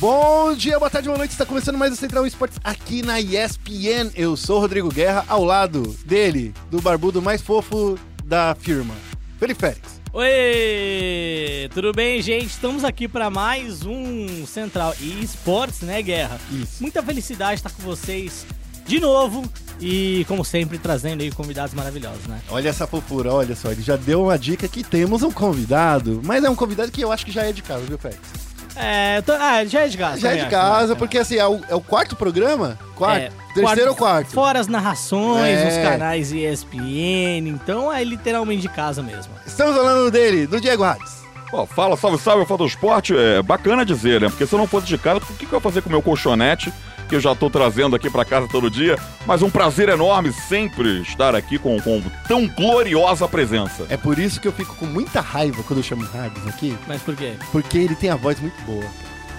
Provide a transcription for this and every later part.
Bom dia, boa tarde, boa noite. Está começando mais o Central Esportes aqui na ESPN. Eu sou o Rodrigo Guerra, ao lado dele, do barbudo mais fofo da firma, Felipe Félix. Oi, tudo bem, gente? Estamos aqui para mais um Central Esportes, né, Guerra? Isso. Muita felicidade estar com vocês de novo e, como sempre, trazendo aí convidados maravilhosos, né? Olha essa fofura, olha só, ele já deu uma dica que temos um convidado, mas é um convidado que eu acho que já é de casa, viu, Félix? É, tô- ah, já é de casa. Já é de acho, casa, né? porque assim, é o, é o quarto programa? Quarto? É, terceiro ou quarto? Fora as narrações, É. os canais ESPN, então é literalmente de casa mesmo. Estamos falando dele, do Diego Hades. Ó, fala, salve, salve, fã do esporte. É bacana dizer, né? Porque se eu não fosse de casa, o que, que eu ia fazer com o meu colchonete, que eu já tô trazendo aqui pra casa todo dia? Mas um prazer enorme sempre estar aqui com, com tão gloriosa presença. É por isso que eu fico com muita raiva quando eu chamo o Hades aqui, Mas por quê? porque ele tem a voz muito boa.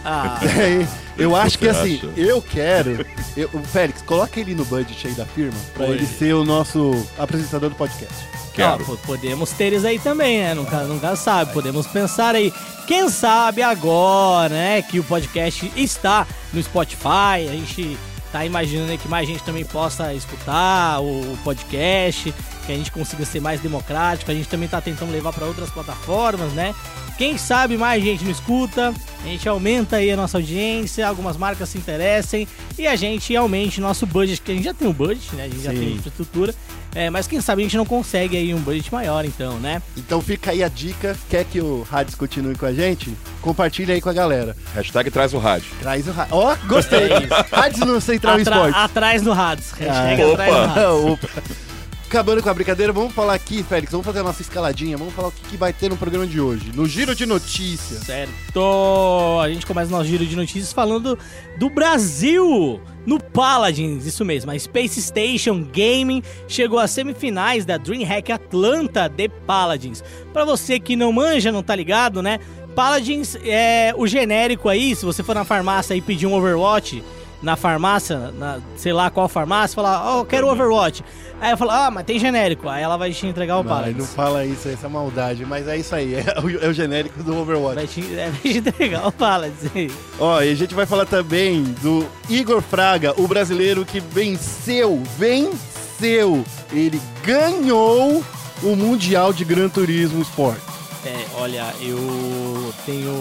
Ah, É, eu acho que assim, acha? eu quero. eu- o Félix, coloca ele no budget aí da firma pra Oi. ele ser o nosso apresentador do podcast. Quero. Podemos ter isso aí também, né? Nunca, nunca sabe. Podemos pensar aí. Quem sabe agora, né? Que o podcast está no Spotify. A gente tá imaginando que mais gente também possa escutar o, podcast. Que a gente consiga ser mais democrático. A gente também tá tentando levar para outras plataformas, né? Quem sabe mais gente não escuta, a gente aumenta aí a nossa audiência, algumas marcas se interessem e a gente aumente nosso budget, que a gente já tem um budget, né? A gente já Sim. tem infraestrutura, é, mas quem sabe a gente não consegue aí um budget maior, então, né? Então fica aí a dica. Quer que o Hades continue com a gente? Compartilha aí com a galera. Hashtag traz o rádio. Traz o Hades. Ó, gostei. Hades no Central Atra- Esporte. atrás no Rads. Hashtag Ah, atrás no opa. Rads. Opa. Acabando com a brincadeira, vamos falar aqui, Félix. Vamos fazer a nossa escaladinha. Vamos falar o que, que vai ter no programa de hoje. No Giro de Notícias. Certo! A gente começa o nosso giro de notícias falando do Brasil no Paladins, isso mesmo. A Space Station Gaming chegou às semifinais da DreamHack Atlanta de Paladins. Pra você que não manja, não tá ligado, né? Paladins é o genérico aí, se você for na farmácia e pedir um Overwatch na farmácia, na, sei lá qual farmácia, falar, ó, eu quero Overwatch. Aí eu falo, ah, mas tem genérico. Aí ela vai te entregar o Paladins. não fala isso, essa é maldade. Mas é isso aí. É o, é o genérico do Overwatch. Vai te, é, vai te entregar o Paladins. Ó, e a gente vai falar também do Igor Fraga, o brasileiro que venceu, venceu. Ele ganhou o Mundial de Gran Turismo Sport. É, olha, eu tenho.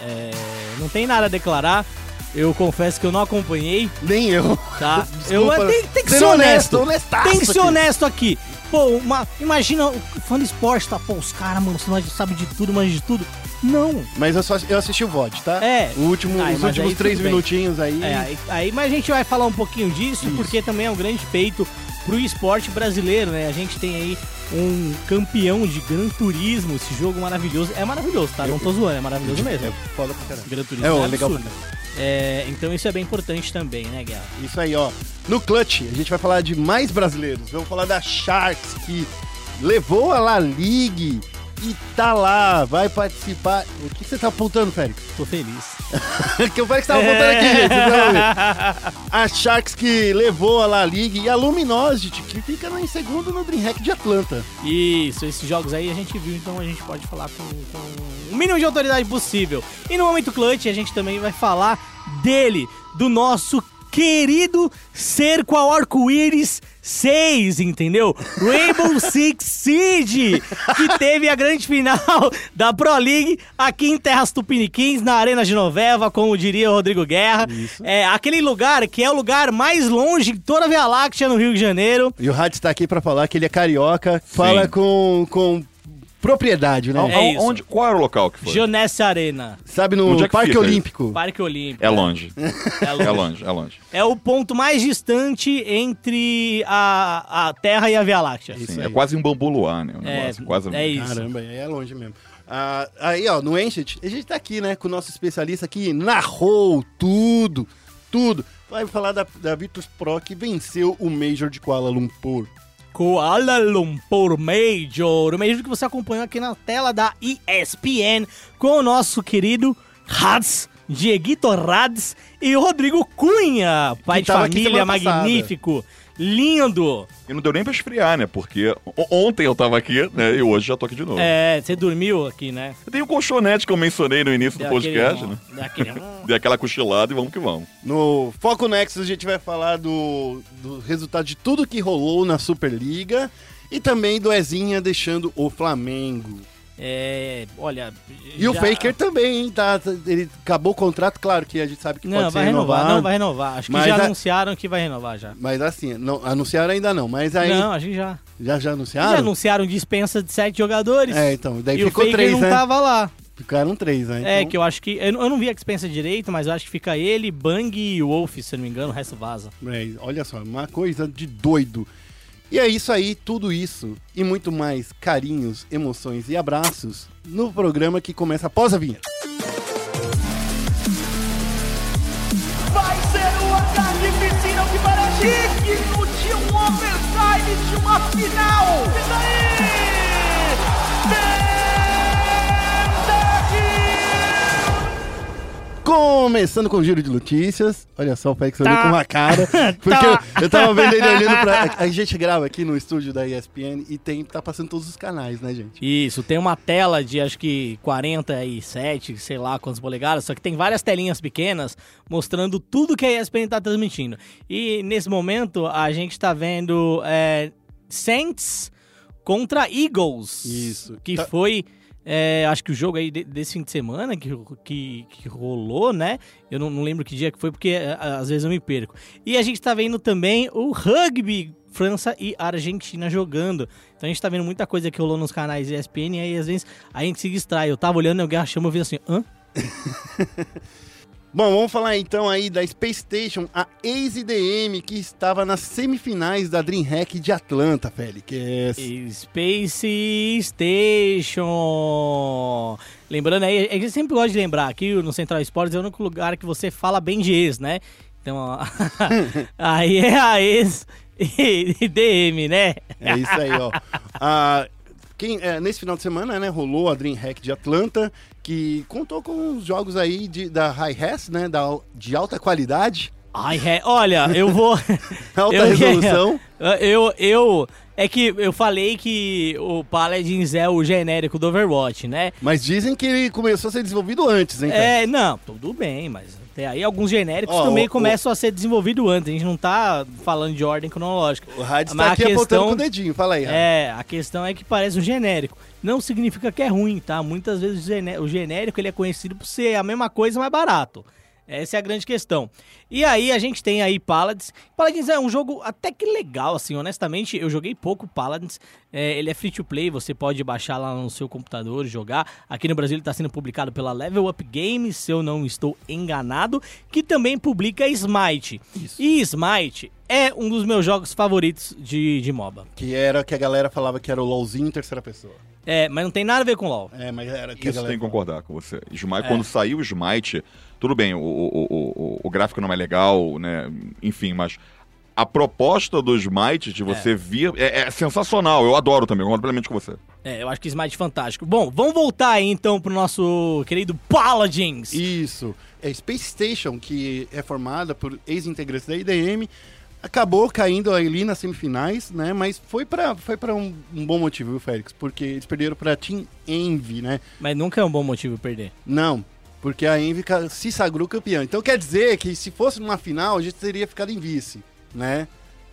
é, não tem nada a declarar. Eu confesso que eu não acompanhei, Nem eu. tá? Desculpa. eu tem, tem que ser Sendo honesto. honestaço Tem que ser honesto aqui. Pô, uma, imagina o fã de esporte, tá? Pô, os caras, mano, você sabe de tudo, manja de tudo. Não. Mas eu, só, eu assisti o VOD, tá? É. O último, Ai, os mas últimos aí três minutinhos aí. É, aí, aí, mas a gente vai falar um pouquinho disso, Isso. porque também é um grande feito pro esporte brasileiro, né? A gente tem aí um campeão de Gran Turismo, esse jogo maravilhoso. É maravilhoso, tá? Não tô zoando, é maravilhoso mesmo. É foda pra caramba. Gran Turismo É, é, ó, legal. É, então isso é bem importante também, né, Guerra? Isso aí, ó. No Clutch, a gente vai falar de mais brasileiros. Vamos falar da Sharks, que levou a La Ligue e tá lá, vai participar. O que você tá apontando, Félix? Tô feliz. que o Félix tava apontando aqui, gente. vocês vão ver. A Sharks que levou a La Ligue e a Luminosity, que fica em segundo no Dreamhack de Atlanta. Isso, esses jogos aí a gente viu, então a gente pode falar com, com o mínimo de autoridade possível. E no momento clutch a gente também vai falar dele, do nosso querido cerco ao arco-íris 6, entendeu? Rainbow Six Siege, que teve a grande final da Pro League aqui em Terras Tupiniquins, na Arena Genoveva, como diria o Rodrigo Guerra. Isso. É aquele lugar que é o lugar mais longe de toda a Via Láctea no Rio de Janeiro. E o Hades tá aqui pra falar que ele é carioca, fala com, com propriedade, né? É isso. onde, qual era o local que foi? Jonesse Arena, Sabe, no Onde é que Parque fica Olímpico. Parque Olímpico. É longe. É É longe. longe, é longe. É o ponto mais distante entre a, a Terra e a Via Láctea. Isso Sim, é quase em Bambuloá, né? O É, negócio, quase é isso. Caramba, é longe mesmo. Ah, aí, ó, no Ancient, a gente tá aqui, né, com o nosso especialista que narrou tudo, tudo. Vai falar da, da Virtus Pro que venceu o Major de Kuala Lumpur. Kuala Lumpur Major, o Major que você acompanhou aqui na tela da ESPN com o nosso querido Rads, Dieguito Rads e Rodrigo Cunha, pai de família semana passada. Lindo. E não deu nem pra esfriar, né? Porque ontem eu tava aqui, né? E hoje já tô aqui de novo. É, você dormiu aqui, né? Tem o colchonete que eu mencionei no início do Deu aquele- podcast, né? deu aquele- Dei aquela cochilada e vamos que vamos. No Foco Nexus a gente vai falar do, do resultado de tudo que rolou na Superliga e também do Ezinha deixando o Flamengo. É, olha. E o já- Faker também, hein? Tá, ele acabou o contrato, claro que a gente sabe que Não, pode vai ser renovar, renovado. não vai renovar. Acho que já a- anunciaram que vai renovar já. Mas assim, não, anunciaram ainda não, mas aí Não, acho que já. já já Já anunciaram? anunciaram dispensa de sete jogadores. É, então, daí e ficou o Faker três, não né? tava lá. Ficaram três, né? É, Então- que eu acho que. Eu, não- vi a dispensa direito, mas eu acho que fica ele, Bang e Wolf, se não me engano, o resto vaza. É, olha só, uma coisa de doido. E é isso aí, tudo isso e muito mais carinhos, emoções e abraços no programa que começa após a vinheta. Vai ser o ataque piscina que parece digno de um overtime de uma final. E daí? Começando com o giro de notícias. Olha só, o Fex olhou Tá. com uma cara. Porque Tá. eu, eu tava vendo ele olhando pra. A gente grava aqui no estúdio da ESPN e tem, tá passando todos os canais, né, gente? Isso, tem uma tela de acho que 47, sei lá quantas polegadas, só que tem várias telinhas pequenas mostrando tudo que a ESPN tá transmitindo. E nesse momento a gente tá vendo é, Saints contra Eagles. Isso. Que Tá- foi. É, acho que o jogo aí de- desse fim de semana que, que, que rolou, né? Eu não, não lembro que dia que foi, porque é, às vezes eu me perco. E a gente tá vendo também o rugby, França e Argentina jogando. Então a gente tá vendo muita coisa que rolou nos canais ESPN e aí às vezes a gente se distrai. Eu tava olhando e alguém e eu vi assim, hã? Bom, vamos falar então aí da Space Station, a ex-IDM que estava nas semifinais da DreamHack de Atlanta, Félix. Space Station. Lembrando aí, a gente sempre gosta de lembrar aqui no Central Esportes é o único lugar que você fala bem de ex, né? Então, aí é a ex IDM, né? É isso aí, ó. Ah, quem, é, nesse final de semana, né, rolou a DreamHack de Atlanta, que contou com os jogos aí de, da High Res, né, da, de alta qualidade, Ai, olha, eu vou. alta eu, resolução. Eu, eu. É que eu falei que o Paladins é o genérico do Overwatch, né? Mas dizem que ele começou a ser desenvolvido antes, hein, cara? É, não, tudo bem, mas até aí alguns genéricos Ó, também o- começam a ser desenvolvidos antes. A gente não tá falando de ordem cronológica. O Rádio Mas está a aqui apontando questão- com o dedinho, fala aí, Rádio. É, a questão é que parece um genérico. Não significa que é ruim, tá? Muitas vezes o gené- o genérico ele é conhecido por ser a mesma coisa, mais barato. Essa é a grande questão. E aí a gente tem aí Paladins. Paladins é um jogo até que legal, assim, honestamente. Eu joguei pouco Paladins. É, ele é free to play, você pode baixar lá no seu computador e jogar. Aqui no Brasil ele está sendo publicado pela Level Up Games, se eu não estou enganado, que também publica Smite. E Smite é um dos meus jogos favoritos de, de MOBA. Que era que a galera falava que era o LOLzinho em terceira pessoa. É, mas não tem nada a ver com LoL. É, mas era que Isso tem que concordar com você. Smite, Quando saiu o Smite, tudo bem, o, o, o, o, gráfico não é legal, né? Enfim, mas a proposta do Smite de você vir é, é sensacional. Eu adoro também, concordo plenamente com você. É, eu acho que Smite é fantástico. Bom, vamos voltar aí então pro nosso querido Paladins. Isso. É Space Station, que é formada por ex-integrantes da IDM, acabou caindo ali nas semifinais, né? Mas foi pra, foi pra um, um bom motivo, viu, Félix? Porque eles perderam pra Team Envy, né? Mas nunca é um bom motivo perder. Não, porque a Envy se sagrou campeã. Então quer dizer que se fosse numa final, a gente teria ficado em vice, né?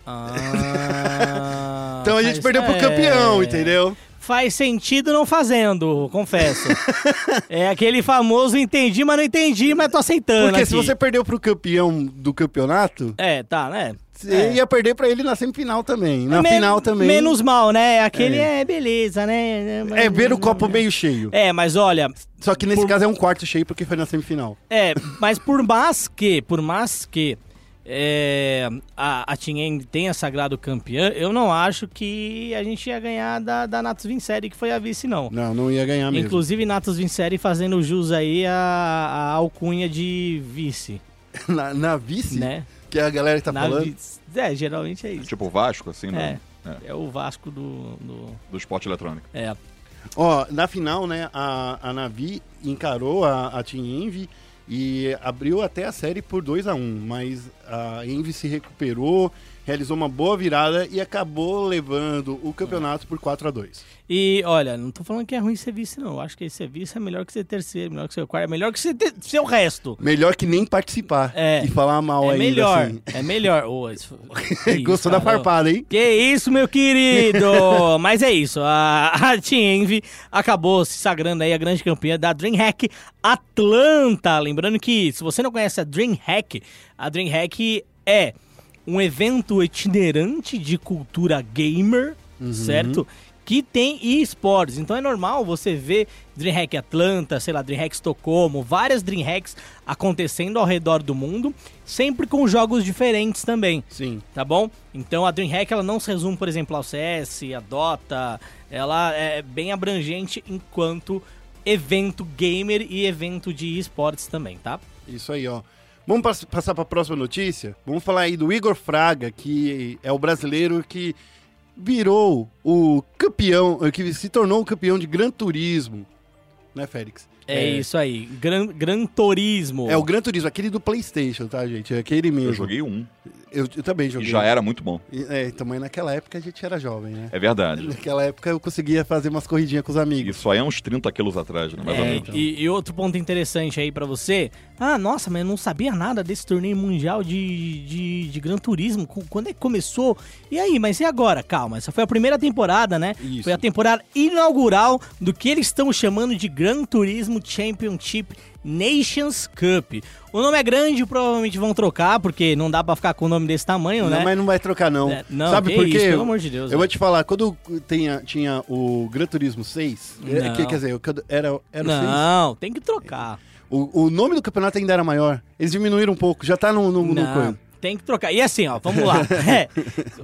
Ah, Então a gente perdeu pro é, campeão, entendeu? Faz sentido não fazendo, confesso. é aquele famoso entendi, mas não entendi, mas tô aceitando Porque aqui. se você perdeu pro campeão do campeonato, É, tá, né? você É. ia perder pra ele na semifinal também. Na Men- final também. Menos mal, né? Aquele é, beleza, né? É ver o copo meio cheio. É, mas olha, Só que nesse Por- caso é um quarto cheio porque foi na semifinal. É, mas por mais que, por mais que é, a, a Team tenha sagrado campeã, eu não acho que a gente ia ganhar da, da Natus Vincere, que foi a vice, não. Não, não ia ganhar mesmo. Inclusive, Natus Vincere fazendo jus aí a, a alcunha de vice, na, na vice, né? que a galera tá Na falando. vice. É, geralmente é isso. Tipo o Vasco, assim, É, né? é o Vasco do... do do esporte eletrônico. é. Ó, na final, né, a, a Navi encarou a, a Team Envy e abriu até a série por 2 a 1 mas a Envy se recuperou, realizou uma boa virada e acabou levando o campeonato por 4 a 2 E olha, não tô falando que é ruim ser vice, não. Eu acho que ser vice é melhor que ser terceiro, melhor que ser quarto, é melhor que ser, ter- ser o resto. Melhor que nem participar É. e falar mal é ainda. melhor, assim. é melhor. Isso- isso, Gostou da farpada, hein? Que isso, meu querido! Mas é isso, a, a Team Envy acabou se sagrando aí a grande campeã da DreamHack Atlanta. Lembrando que, se você não conhece a DreamHack, a DreamHack é um evento itinerante de cultura gamer, certo? Que tem esportes. Então é normal você ver DreamHack Atlanta, sei lá, DreamHack Estocolmo, várias DreamHacks acontecendo ao redor do mundo, sempre com jogos diferentes também Sim. tá bom? Então a DreamHack ela não se resume, por exemplo, ao CS, a Dota, ela é bem abrangente enquanto evento gamer e evento de esportes também, tá? Isso aí, ó. Vamos pass- passar para a próxima notícia? Vamos falar aí do Igor Fraga, que é o brasileiro que virou o campeão, que se tornou o campeão de Gran Turismo. Né, Félix? É, isso aí, Gran, Gran Turismo. É o Gran Turismo, aquele do PlayStation, tá, gente? É aquele mesmo. Eu joguei um Eu, eu também e joguei. já era muito bom. E- É, também naquela época a gente era jovem, né? É verdade. Naquela época eu conseguia fazer umas corridinhas com os amigos. Isso aí é uns 30 quilos atrás, né? Mais ou É, menos. e, e outro ponto interessante aí pra você. Ah, nossa, mas eu não sabia nada desse torneio mundial de, de, de Gran Turismo. Qu- Quando é que começou? E aí, mas e agora? Calma, essa foi a primeira temporada, né? Isso. Foi a temporada inaugural do que eles estão chamando de Gran Turismo Championship Nations Cup. O nome é grande, provavelmente vão trocar, porque não dá pra ficar com o nome desse tamanho, Não, né? mas não vai trocar, não. É, não, Sabe por quê? pelo amor de Deus, Eu vou velho. te falar, quando tinha, tinha o Gran Turismo 6, é, Não. que, quer dizer, era, era o 6. Não, tem que trocar. O, o nome do campeonato ainda era maior. Eles diminuíram um pouco, já tá no, no, no Não, coisa. tem que trocar. E assim, ó, vamos lá. É,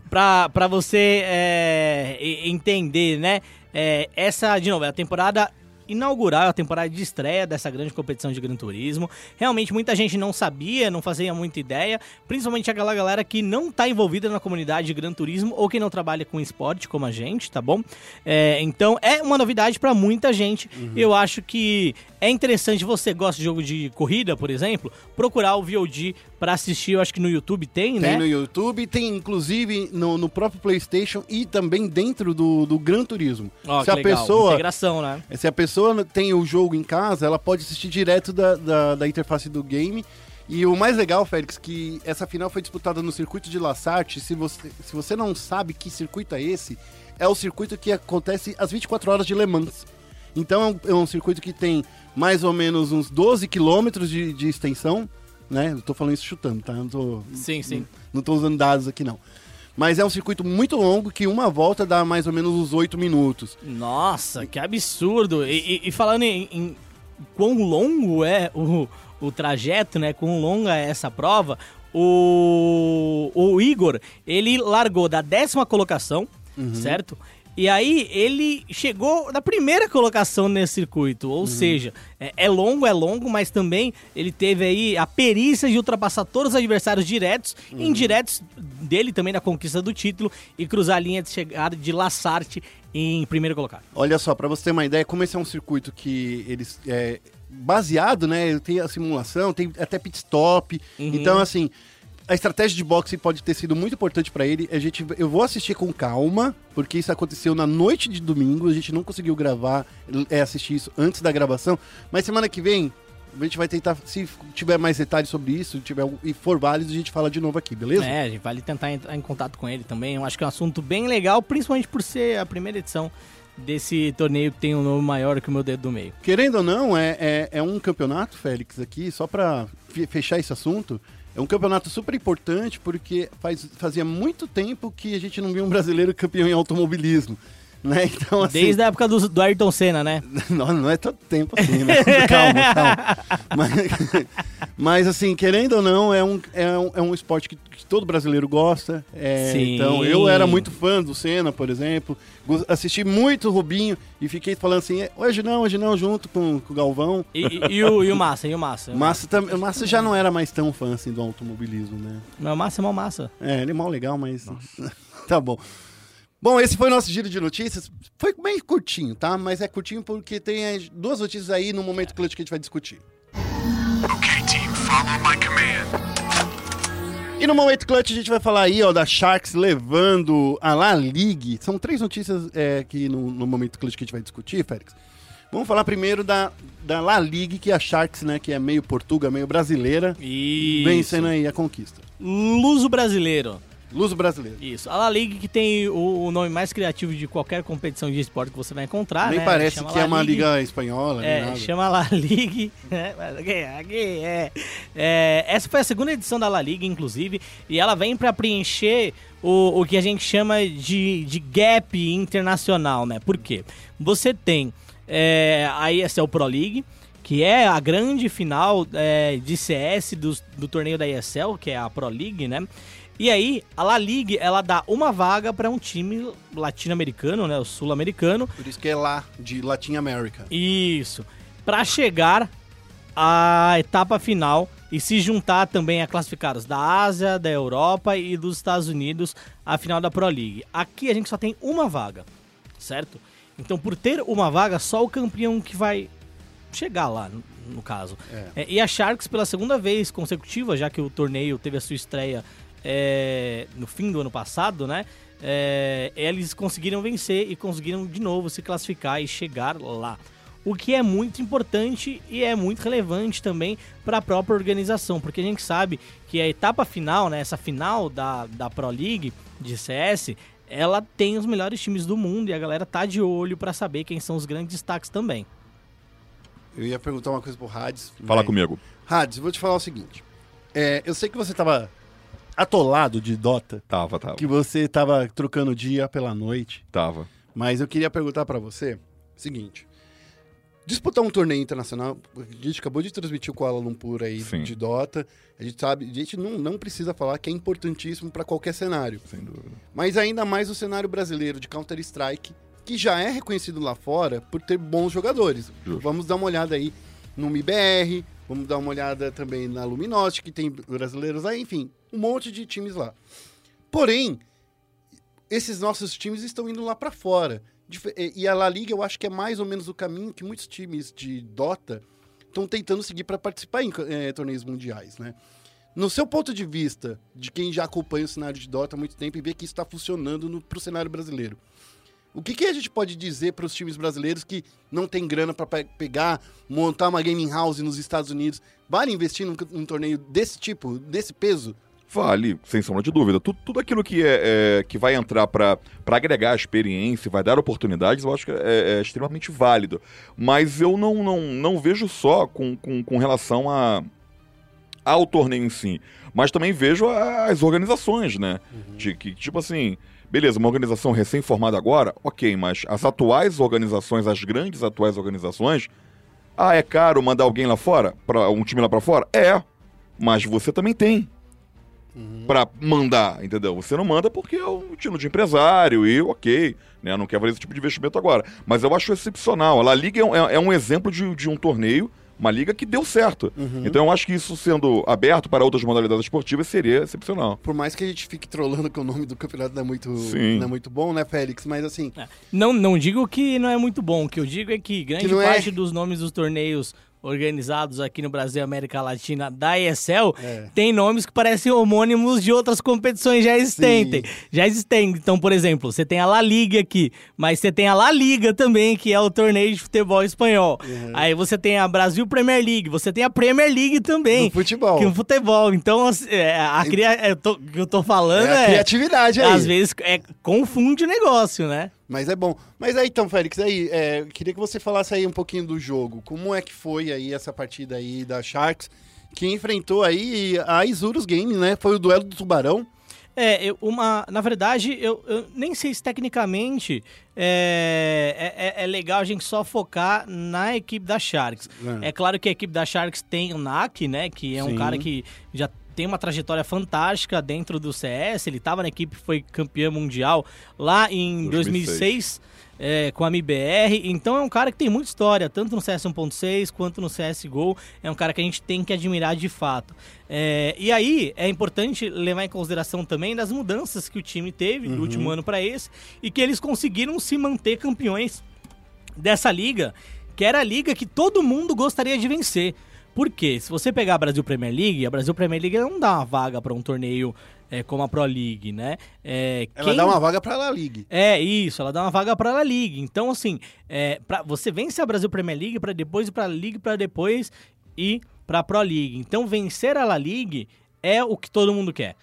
pra, pra você é, entender, né? É, essa, de novo, é a temporada inaugural, é a temporada de estreia dessa grande competição de Gran Turismo. Realmente muita gente não sabia, não fazia muita ideia, principalmente aquela galera que não tá envolvida na comunidade de Gran Turismo ou que não trabalha com esporte como a gente, tá bom? É, então é uma novidade pra muita gente. Eu acho que é interessante você gosta de jogo de corrida, por exemplo, procurar o VOD pra assistir. Eu acho que no YouTube tem, Tem né? no YouTube, tem inclusive no, no próprio PlayStation e também dentro do, do Gran Turismo. Ó, se a legal. pessoa Integração, né? Se a pessoa tem o jogo em casa, ela pode assistir direto da, da, da interface do game. E o mais legal, Félix, que essa final foi disputada no circuito de Lassarte. Se você, se você não sabe que circuito é esse, é o circuito que acontece às 24 horas de Le Mans. Então é um, é um circuito que tem mais ou menos uns 12 quilômetros de, de extensão, né? Eu tô falando isso chutando, tá? Não tô, Sim, sim. não tô usando dados aqui, não. Mas é um circuito muito longo que uma volta dá mais ou menos uns 8 minutos. Nossa, que absurdo. E, e- e falando em, em quão longo é o, o trajeto, né? Quão longa é essa prova, o, o Igor, ele largou da décima colocação, certo? E aí ele chegou na primeira colocação nesse circuito, ou seja, é, é longo, é longo, mas também ele teve aí a perícia de ultrapassar todos os adversários diretos e indiretos dele também na conquista do título e cruzar a linha de chegada de Lassarte em primeiro colocado. Olha só, pra você ter uma ideia, como esse é um circuito que eles é baseado, né? Tem a simulação, tem até pit stop. Uhum. Então, assim, a estratégia de boxe pode ter sido muito importante pra ele. A gente, eu vou assistir com calma, porque isso aconteceu na noite de domingo. A gente não conseguiu gravar, é, assistir isso antes da gravação. Mas semana que vem a gente vai tentar, se tiver mais detalhes sobre isso, tiver e for válido, a gente fala de novo aqui, beleza? É, a gente vale tentar entrar em contato com ele também. Eu acho que é um assunto bem legal, principalmente por ser a primeira edição desse torneio que tem um nome maior que o meu dedo do meio. Querendo ou não, é, é, é um campeonato, Félix, aqui, só fe- fechar esse assunto. É um campeonato super importante porque faz, fazia muito tempo que a gente não via um brasileiro campeão em automobilismo. Né? Então, assim, Desde a época do, do Ayrton Senna, né? não, não é tanto tempo assim, né? calma, calma. Mas, mas, assim, querendo ou não, é um, é um, é um esporte que, que todo brasileiro gosta. É, Sim. Então, eu era muito fã do Senna, por exemplo. Assisti muito o Rubinho e fiquei falando assim, "É, hoje não, hoje não, junto com, com o Galvão. E, e- e o, e o Massa, e o Massa? Massa, tam- o Massa já não era mais tão fã assim do automobilismo, né? Mas o Massa é mó massa. É, ele é mal legal, mas. tá bom. Bom, esse foi o nosso giro de notícias. Foi bem curtinho, tá? Mas é curtinho porque tem as duas notícias aí no momento clutch que a gente vai discutir. Okay, team, follow my command. E no Momento Clutch a gente vai falar aí, ó, da Sharks levando a La Ligue. São três notícias é, que no, no Momento Clutch que a gente vai discutir, Félix. Vamos falar primeiro da, da La Ligue, que é a Sharks, né, que é meio portuga, meio brasileira, Isso. vencendo aí a conquista. Luso brasileiro. Luso brasileiro. Isso. A La Liga que tem o, o nome mais criativo de qualquer competição de esporte que você vai encontrar, Nem né? parece Chama que é La uma Ligue. liga espanhola, É, chama La Liga. né? É. É, Essa foi a segunda edição da La Liga, inclusive, e ela vem para preencher o, o que a gente chama de, de gap internacional, né? Por quê? Você tem é, a ESL Pro League, que é a grande final é, de CS do, do torneio da ESL, que é a Pro League, né? E aí, a La Liga, ela dá uma vaga para um time latino-americano, né? O sul-americano, Por isso que é lá, de Latin America. isso. Pra chegar à etapa final e se juntar também a classificados da Ásia, da Europa e dos Estados Unidos à final da Pro League. Aqui a gente só tem uma vaga, certo? Então, por ter uma vaga, só o campeão que vai chegar lá, no, no caso. É. É, e a Sharks, pela segunda vez consecutiva, já que o torneio teve a sua estreia é, no fim do ano passado, né? É, eles conseguiram vencer e conseguiram de novo se classificar e chegar lá. O que é muito importante e é muito relevante também para a própria organização, porque a gente sabe que a etapa final, né, essa final da, da Pro League de CS, ela tem os melhores times do mundo e a galera tá de olho para saber quem são os grandes destaques também. Eu ia perguntar uma coisa pro Hades. Fala mas- comigo. Hades, vou te falar o seguinte. É, eu sei que você tava atolado de Dota, Tava, tava. que você tava trocando dia pela noite, Tava. mas eu queria perguntar pra você o seguinte. Disputar um torneio internacional, a gente acabou de transmitir o Kuala Lumpur aí Sim. de Dota, a gente sabe, a gente não, não precisa falar que é importantíssimo pra qualquer cenário, Sem dúvida. mas ainda mais o cenário brasileiro de Counter-Strike, que já é reconhecido lá fora por ter bons jogadores. Justo. Vamos dar uma olhada aí no MIBR, vamos dar uma olhada também na Luminosity, que tem brasileiros lá, enfim, um monte de times lá. Porém, esses nossos times estão indo lá pra fora. E- a La Liga, eu acho que é mais ou menos o caminho que muitos times de Dota estão tentando seguir para participar em eh, torneios mundiais, né? No seu ponto de vista, de quem já acompanha o cenário de Dota há muito tempo e vê que isso está funcionando no, pro cenário brasileiro, o que, que a gente pode dizer para os times brasileiros que não tem grana para pegar, montar uma gaming house nos Estados Unidos? Vale investir num, num torneio desse tipo, desse peso? Vale, sem sombra de dúvida. Tudo, tudo aquilo que, é, é, que vai entrar para agregar experiência, vai dar oportunidades, eu acho que é, é extremamente válido. Mas eu não, não, não vejo só com, com, com relação a, ao torneio em si, mas também vejo as organizações, né? De que, tipo assim, beleza, uma organização recém-formada agora, ok, mas as atuais organizações, as grandes atuais organizações, ah, é caro mandar alguém lá fora? Pra, um time lá pra fora? É, mas você também tem pra mandar, entendeu? Você não manda porque é um tino de empresário e ok, né? Não quer fazer esse tipo de investimento agora. Mas eu acho excepcional. A La Liga é, um- é- é um exemplo de, de um torneio, uma liga que deu certo. Então eu acho que isso sendo aberto para outras modalidades esportivas seria excepcional. Por mais que a gente fique trolando que o nome do campeonato não é muito, Sim. não é muito bom, né, Félix? Mas assim, É. Não, não digo que não é muito bom, o que eu digo é que grande Que é- parte dos nomes dos torneios organizados aqui no Brasil e América Latina da ESL É. tem nomes que parecem homônimos de outras competições já existentes. Já existem. Então, por exemplo, você tem a La Liga aqui, mas você tem a La Liga também, que é o torneio de futebol espanhol. Uhum. Aí você tem a Brasil Premier League, você tem a Premier League também. no futebol. Que é um futebol. Então, assim, é, a cria... é, eu tô- o que eu tô falando É a é. criatividade aí. Às vezes é, confunde o negócio, né? Mas é bom. Mas aí então, Félix, aí, é, queria que você falasse aí um pouquinho do jogo. Como é que foi aí essa partida aí da Sharks, que enfrentou aí a Isurus Games, né? Foi o duelo do Tubarão. É, uma, na verdade, eu, eu nem sei se tecnicamente é, é, é legal a gente só focar na equipe da Sharks. É. É claro que a equipe da Sharks tem o Nak, né? Que é um Sim. cara que já tem uma trajetória fantástica dentro do CS. Ele estava na equipe, foi campeão mundial lá em 2006. 2006. é, com a MBR, então é um cara que tem muita história, tanto no CS 1.6 quanto no CSGO, é um cara que a gente tem que admirar de fato. É, e aí, é importante levar em consideração também das mudanças que o time teve do último ano para esse, e que eles conseguiram se manter campeões dessa liga, que era a liga que todo mundo gostaria de vencer. Por quê? Se você pegar a Brasil Premier League, a Brasil Premier League não dá uma vaga para um torneio é, como a Pro League, né? É, Ela quem- dá uma vaga pra La Liga. É, isso, ela dá uma vaga pra La Liga. Então, assim, é, pra, você vence a Brasil Premier League pra depois ir pra Liga, pra depois ir pra Pro League. Então, vencer a La Liga é o que todo mundo quer.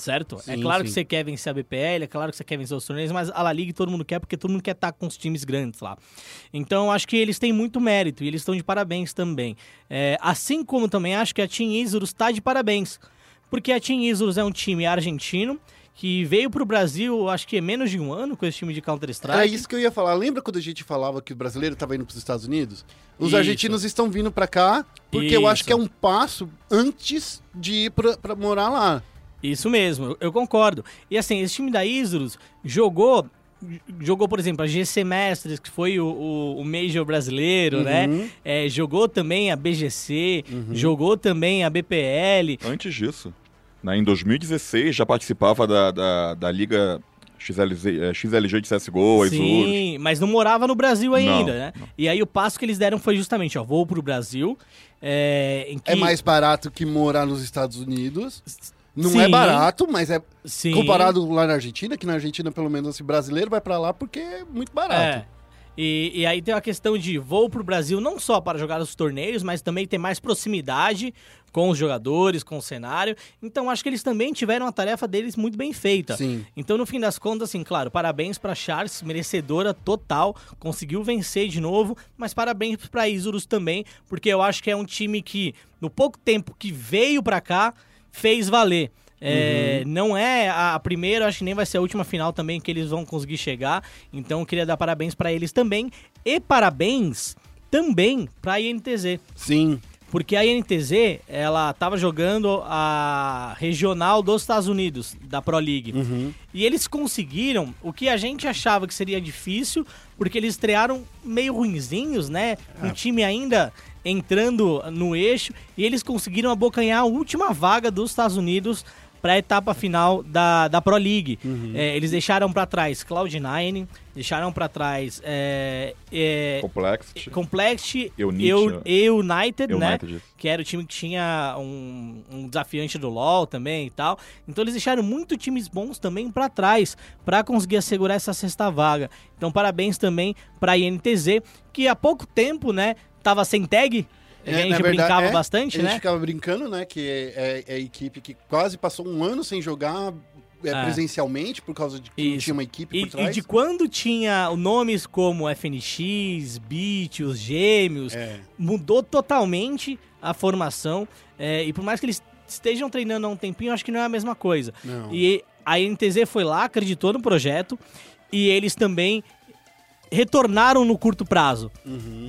Certo? é Sim, claro que sim. você quer vencer a BPL, é claro que você quer vencer os torneios, mas a La Liga todo mundo quer porque todo mundo quer estar com os times grandes lá. Então, eu acho que eles têm muito mérito e eles estão de parabéns também. É, assim como também acho que a Team Isurus está de parabéns. Porque a Team Isurus é um time argentino que veio pro Brasil, acho que é menos de um ano com esse time de Counter-Strike. Era isso que eu ia falar. Lembra quando a gente falava que o brasileiro estava indo para os Estados Unidos? Os Isso. argentinos estão vindo para cá porque eu acho Isso. que é um passo antes de ir para morar lá. Isso mesmo, eu, eu concordo. E assim, esse time da Isurus jogou. Jogou, por exemplo, a GC Mestres, que foi o, o, o Major brasileiro, né? É, jogou também a BGC, jogou também a BPL. Antes disso, né, em 2016 já participava da, da, da Liga XLZ, eh, XLG de CSGO, Isurus. Sim, mas não morava no Brasil ainda, Não, né? E aí o passo que eles deram foi justamente, ó, vou pro Brasil. É, em que, É mais barato que morar nos Estados Unidos. Não Sim. é barato, mas é Sim. comparado lá na Argentina, que na Argentina, pelo menos, esse brasileiro vai para lá porque é muito barato. É. E, e aí tem a questão de vou pro Brasil não só para jogar os torneios, mas também ter mais proximidade com os jogadores, com o cenário. Então acho que eles também tiveram a tarefa deles muito bem feita. Sim. Então no fim das contas, assim, claro, parabéns para Charles, merecedora total, conseguiu vencer de novo, mas parabéns para Isurus também, porque eu acho que é um time que no pouco tempo que veio para cá fez valer. É, Não é a primeira, acho que nem vai ser a última final também que eles vão conseguir chegar. Então eu queria dar parabéns para eles também. E parabéns também para a INTZ. Sim. Porque a INTZ, ela tava jogando a regional dos Estados Unidos, da Pro League. E eles conseguiram o que a gente achava que seria difícil, porque eles estrearam meio ruinzinhos, né? Um time ainda entrando no eixo, e eles conseguiram abocanhar a última vaga dos Estados Unidos para a etapa final da, da Pro League. É, eles deixaram para trás Cloud9, deixaram para trás é, é, Complexity. Complexity Unity, Eu- é. United, né? United. Que era o time que tinha um, um desafiante do LoL também e tal. Então eles deixaram muito times bons também pra trás pra conseguir assegurar essa sexta vaga. Então parabéns também pra INTZ, que há pouco tempo, né, tava sem tag. A É, gente na verdade, brincava é, bastante, a gente né? ficava brincando, né? Que é, é- é a equipe que quase passou um ano sem jogar é, É. presencialmente por causa de que não Isso. tinha uma equipe E, por trás. e de quando tinha nomes como FNX, Beat, os Gêmeos, É. mudou totalmente a formação. e por mais que eles estejam treinando há um tempinho, acho que não é a mesma coisa. Não. E a NTZ foi lá, acreditou no projeto e eles também retornaram no curto prazo.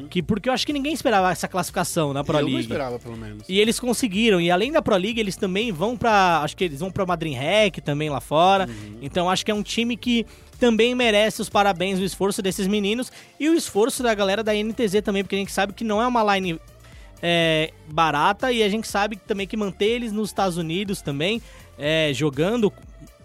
Que, porque eu acho que ninguém esperava essa classificação na Pro eu League. não esperava, pelo menos. E eles conseguiram. E além da Pro League, eles também vão pra. Acho que eles vão pra Madrid Rec também lá fora. Então acho que é um time que também merece os parabéns, o esforço desses meninos. E o esforço da galera da NTZ também, porque a gente sabe que não é uma line é, barata. E a gente sabe também que manter eles nos Estados Unidos também, é, jogando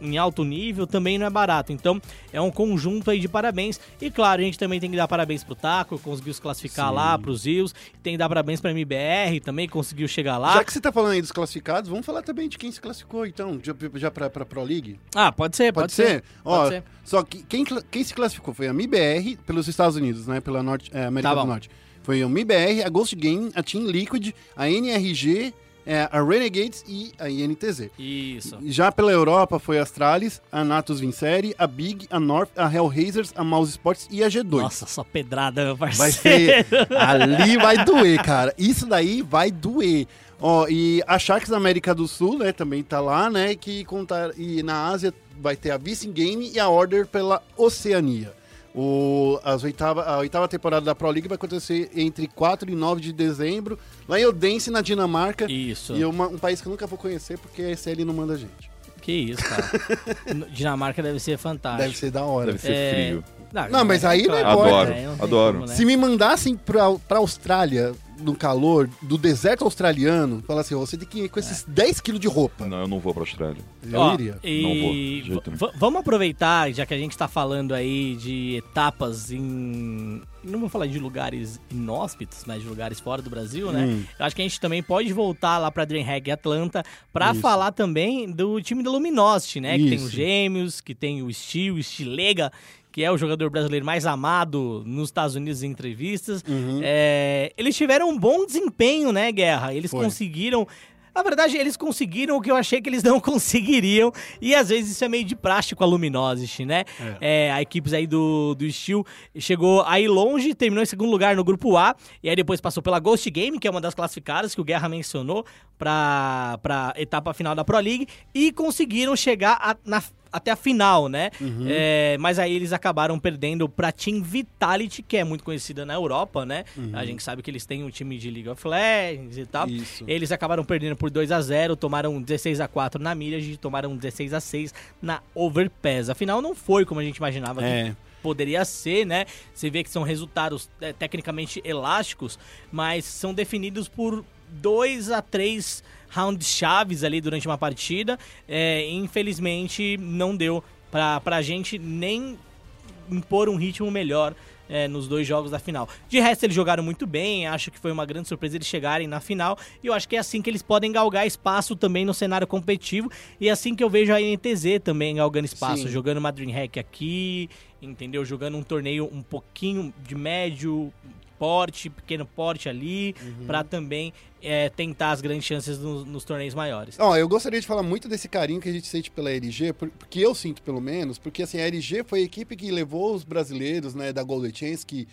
em alto nível, também não é barato. Então é um conjunto aí de parabéns. E claro, a gente também tem que dar parabéns pro Taco, conseguiu se classificar lá, pros Rios. Tem que dar parabéns pra MBR, também conseguiu chegar lá. Já que você tá falando aí dos classificados, vamos falar também de quem se classificou, então, já, já pra, pra Pro League? Ah, pode ser, Pode, pode, ser? Ó, Pode ser. Só que quem, quem se classificou foi a MIBR pelos Estados Unidos, né? Pela Norte, é, América Tá do. Norte. Foi a MIBR, a Ghost Game, a Team Liquid, a NRG, é, a Renegades e a INTZ. Isso. Já pela Europa foi a Astralis, a Natus Vincere, a Big, a North, a Hellraisers, a Mouse Sports e a G2. Nossa, só pedrada, meu Vai parceiro. ser. Ali vai doer, cara. Isso daí vai doer. Ó, e a Sharks da América do Sul, né, também tá lá, né, que contar e na Ásia vai ter a Vicing Game e a Order pela Oceania. O, as oitava, a oitava temporada da Pro League vai acontecer entre 4 e 9 de dezembro, lá em Odense, na Dinamarca. Isso. E uma- um país que eu nunca vou conhecer porque a SL não manda gente. Que isso, cara. Dinamarca deve ser fantástico. Deve ser da hora. Deve ser É, frio. Não, mas aí não importa. Adoro, É, não adoro. como, né? Se me mandassem pra, pra Austrália, no calor do deserto australiano, fala assim, você tem que ir com esses 10 quilos de roupa. Não, eu não vou pra Austrália. Eu Ó, iria. E Não vou, vamos aproveitar, já que a gente tá falando aí de etapas em. Não vou falar de lugares inóspitos, mas de lugares fora do Brasil, né? Hum. Eu acho que a gente também pode voltar lá pra Dreamhack Atlanta pra Isso. falar também do time da Luminosity, né? Que tem Isso. os Gêmeos, que tem o Steel, o Stilega, que é o jogador brasileiro mais amado nos Estados Unidos em entrevistas. Uhum. É, eles tiveram um bom desempenho, né, Guerra? Eles Foi. conseguiram. Na verdade, eles conseguiram o que eu achei que eles não conseguiriam. E às vezes isso é meio de praxe com a Luminosity, né? É, a equipes aí do, do Steel chegou aí longe, terminou em segundo lugar no grupo A. E aí depois passou pela Ghost Game, que é uma das classificadas que o Guerra mencionou pra, pra etapa final da Pro League. E conseguiram chegar a- na- até a final, né? É, mas aí eles acabaram perdendo pra Team Vitality, que é muito conhecida na Europa, né? A gente sabe que eles têm um time de League of Legends e tal. Isso. Eles acabaram perdendo por 2 a 0 tomaram 16 a 4 na Mirage e tomaram 16 a 6 na Overpass. Afinal, não foi como a gente imaginava que É. poderia ser, né? Você vê que são resultados é, tecnicamente elásticos, mas são definidos por dois a três rounds chaves ali durante uma partida. É, infelizmente, não deu pra, pra gente nem impor um ritmo melhor é, nos dois jogos da final. De resto, eles jogaram muito bem, acho que foi uma grande surpresa eles chegarem na final, e eu acho que é assim que eles podem galgar espaço também no cenário competitivo, e é assim que eu vejo a NTZ também galgando espaço, Sim. jogando uma Dreamhack aqui, entendeu? Jogando um torneio um pouquinho de médio porte, pequeno porte ali, pra também é, tentar as grandes chances nos, nos torneios maiores. Ó, eu gostaria de falar muito desse carinho que a gente sente pela LG, por- porque eu sinto pelo menos, porque assim, a LG foi a equipe que levou os brasileiros, né, da Golden Chance, que,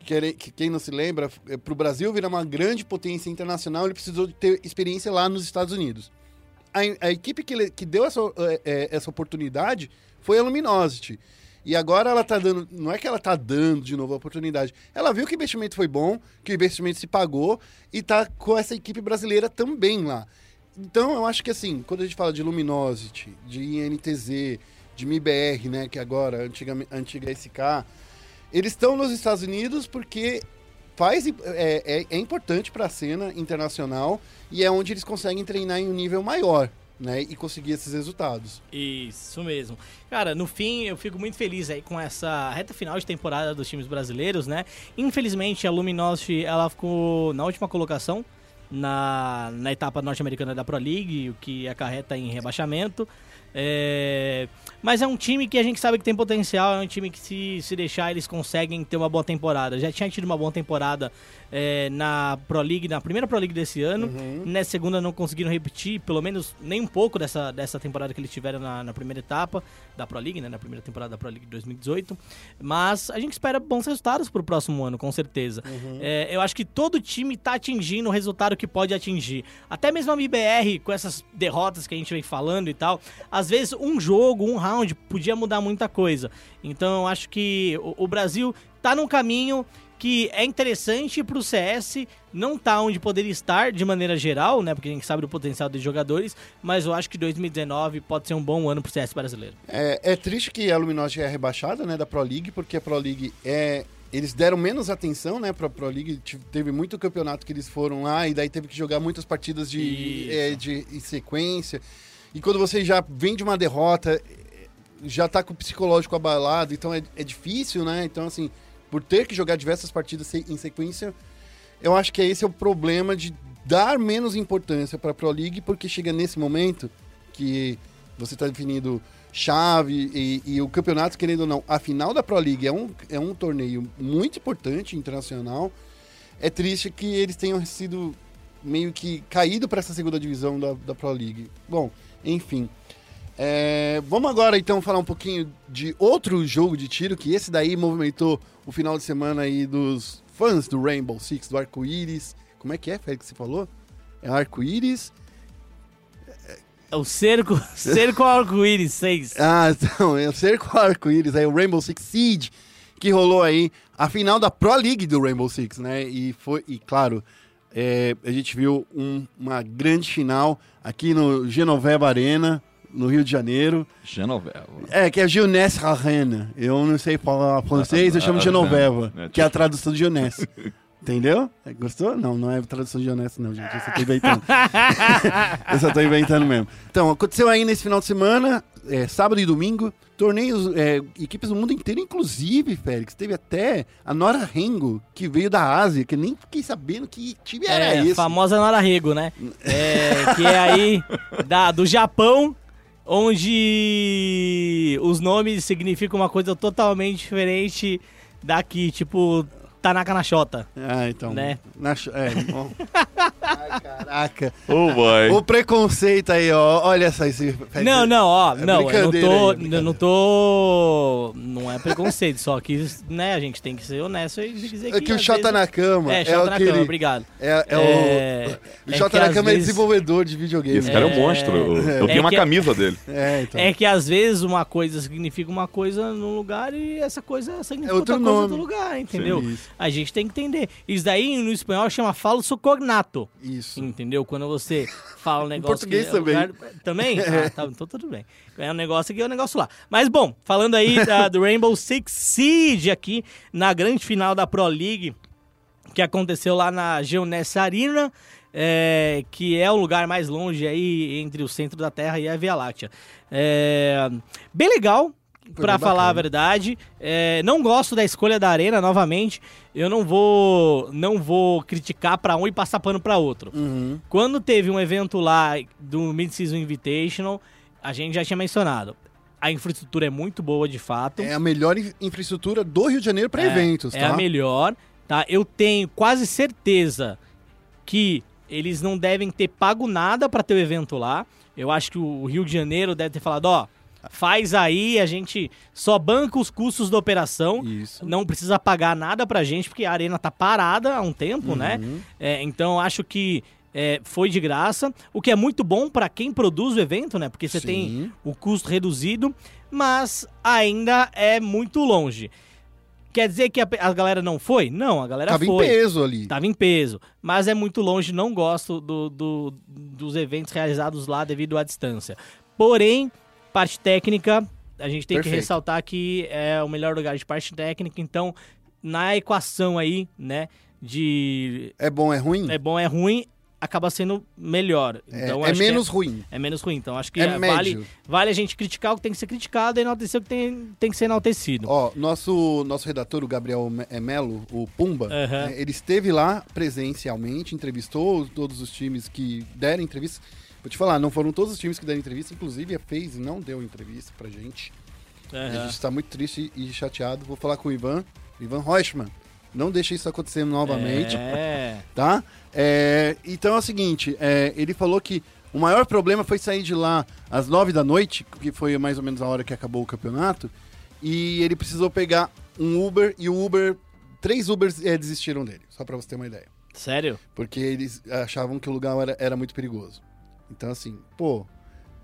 que, que quem não se lembra, para o Brasil virar uma grande potência internacional, ele precisou de ter experiência lá nos Estados Unidos. A, a equipe que, que deu essa, é, é, essa oportunidade foi a Luminosity. E agora ela tá dando. Não é que ela tá dando de novo a oportunidade. Ela viu que o investimento foi bom, que o investimento se pagou e tá com essa equipe brasileira também lá. Então eu acho que assim, quando a gente fala de Luminosity, de INTZ, de MIBR, né, que agora, antiga, antiga SK, eles estão nos Estados Unidos porque faz, é, é, é importante para a cena internacional e é onde eles conseguem treinar em um nível maior, né, e conseguir esses resultados. Isso mesmo. Cara, no fim eu fico muito feliz aí com essa reta final de temporada dos times brasileiros, né? Infelizmente a Luminosity ela ficou na última colocação na, na etapa norte-americana da Pro League, o que acarreta em rebaixamento. É, Mas é um time que a gente sabe que tem potencial, é um time que se, se deixar eles conseguem ter uma boa temporada. Já tinha tido uma boa temporada é, na Pro League, na primeira Pro League desse ano. Uhum. Nessa segunda não conseguiram repetir, pelo menos nem um pouco dessa, dessa temporada que eles tiveram na, na primeira etapa da Pro League, né? Na primeira temporada da Pro League de 2018. Mas a gente espera bons resultados pro próximo ano, com certeza. É, eu acho que todo time tá atingindo o resultado que pode atingir. Até mesmo a MBR, com essas derrotas que a gente vem falando e tal, às vezes um jogo, um round, podia mudar muita coisa. Então eu acho que o, o Brasil tá num caminho que é interessante pro CS, não tá onde poderia estar de maneira geral, né? Porque a gente sabe do potencial dos jogadores, mas eu acho que 2019 pode ser um bom ano pro CS brasileiro. É, é triste que a Luminosity é rebaixada, né, da Pro League, porque a Pro League é... Eles deram menos atenção, né, pra Pro League. Te- Teve muito campeonato que eles foram lá e daí teve que jogar muitas partidas de, é, de em sequência. E quando você já vem de uma derrota, já tá com o psicológico abalado, então é, é difícil, né? Então, assim, por ter que jogar diversas partidas em sequência, eu acho que esse é o problema de dar menos importância para a Pro League, porque chega nesse momento que você está definindo chave e, e o campeonato, querendo ou não, a final da Pro League é um, é um torneio muito importante, internacional. É triste que eles tenham sido meio que caído para essa segunda divisão da, da Pro League. Bom, enfim. É, vamos agora então falar um pouquinho de outro jogo de tiro, que esse daí movimentou o final de semana aí dos fãs do Rainbow Six, do Arco-Íris. Como é que é, Félix, que você falou? É Arco-Íris? É o cerco, cerco arco-íris 6. Ah, então, é o Cerco Arco-Íris, aí o Rainbow Six Siege, que rolou aí a final da Pro League do Rainbow Six, né? E foi, e claro, é, a gente viu um- uma grande final aqui no Genoveva Arena, no Rio de Janeiro. Genoveva. É, que é Jeunesse Arena. Eu não sei falar francês, eu chamo de Genoveva, É, que é a tradução de Jeunesse. Entendeu? É, Gostou? Não, não é tradução de honesto, não, gente. Eu só tô inventando. eu só tô inventando mesmo. Então, aconteceu aí nesse final de semana, é, sábado e domingo, torneios, é, equipes do mundo inteiro, inclusive, Félix, teve até a Nora Rengo, que veio da Ásia, que eu nem fiquei sabendo que time era É, esse. famosa Nora Rego, né? É, que é aí da, do Japão, onde os nomes significam uma coisa totalmente diferente daqui, tipo Tanaka Nashota. Ah, então. Né? Na, é, bom. Ai, caraca. Oh, vai. O preconceito aí, ó. Olha só esse. Não, não, ó, É não, eu não tô, aí, eu brincadeira. não tô, não é preconceito, só que, né, a gente tem que ser honesto e dizer que É que o Xota vezes- na cama. É, É, Xota na aquele, cama, obrigado. É, é, É, o. O é Xota na cama é vezes- desenvolvedor de videogame. Esse cara é um É. monstro. Eu, eu É tenho uma que- camisa dele. É, então. É que às vezes uma coisa significa uma coisa num lugar e essa coisa significa É outra coisa no lugar, entendeu? Sim, isso. A gente tem que entender. Isso daí no espanhol chama falso cognato. Isso. Entendeu? Quando você fala um negócio. português que é também. lugar- Também? Ah, tá, então tudo bem. É um negócio aqui, é um negócio lá. Mas bom, falando aí da- do Rainbow Six Siege aqui na grande final da Pro League, que aconteceu lá na Geoness Arena. é, que é o lugar mais longe aí entre o centro da Terra e a Via Láctea. É, bem legal, Bem falar a verdade. É, não gosto da escolha da arena, novamente. Eu não vou não vou criticar pra um e passar pano pra outro. Uhum. Quando teve um evento lá do Mid-Season Invitational, a gente já tinha mencionado. A infraestrutura é muito boa, de fato. É a melhor in- infraestrutura do Rio de Janeiro para É, eventos, É tá? a melhor, tá? Eu tenho quase certeza que eles não devem ter pago nada pra ter o evento lá. Eu acho que o Rio de Janeiro deve ter falado, ó, faz aí, a gente só banca os custos da operação. Isso. Não precisa pagar nada pra gente, porque a arena tá parada há um tempo, né? Uhum. É, então acho que é, foi de graça, o que é muito bom pra quem produz o evento, né? Porque você tem o custo reduzido, mas ainda é muito longe. Quer dizer que a, a galera não foi? Não, a galera Tava em foi. peso ali. Tava em peso. Mas é muito longe, não gosto do, do- dos eventos realizados lá devido à distância. Porém, parte técnica, a gente tem que Perfeito. ressaltar que é o melhor lugar de parte técnica. Então, na equação aí, né, de É bom, é ruim? é bom, é ruim, acaba sendo melhor. É, Então, é que menos ruim. é menos ruim. Então, acho que É é- vale, vale a gente criticar o que tem que ser criticado e enaltecer o que tem, tem que ser enaltecido. Ó, nosso, nosso redator, o Gabriel é, Melo, o Pumba, né, ele esteve lá presencialmente, entrevistou todos os times que deram entrevista. Vou te falar, não foram todos os times que deram entrevista, inclusive a FaZe não deu entrevista pra gente. E A gente está muito triste e chateado. Vou falar com o Ivan, Ivan Reuschmann. Não deixe isso acontecer novamente. É. tá? É, então é o seguinte, é, ele falou que o maior problema foi sair de lá às nove da noite, que foi mais ou menos a hora que acabou o campeonato, e ele precisou pegar um Uber, e o Uber, três Ubers é, desistiram dele, só pra você ter uma ideia. Sério? Porque eles achavam que o lugar era, era muito perigoso. Então assim, pô,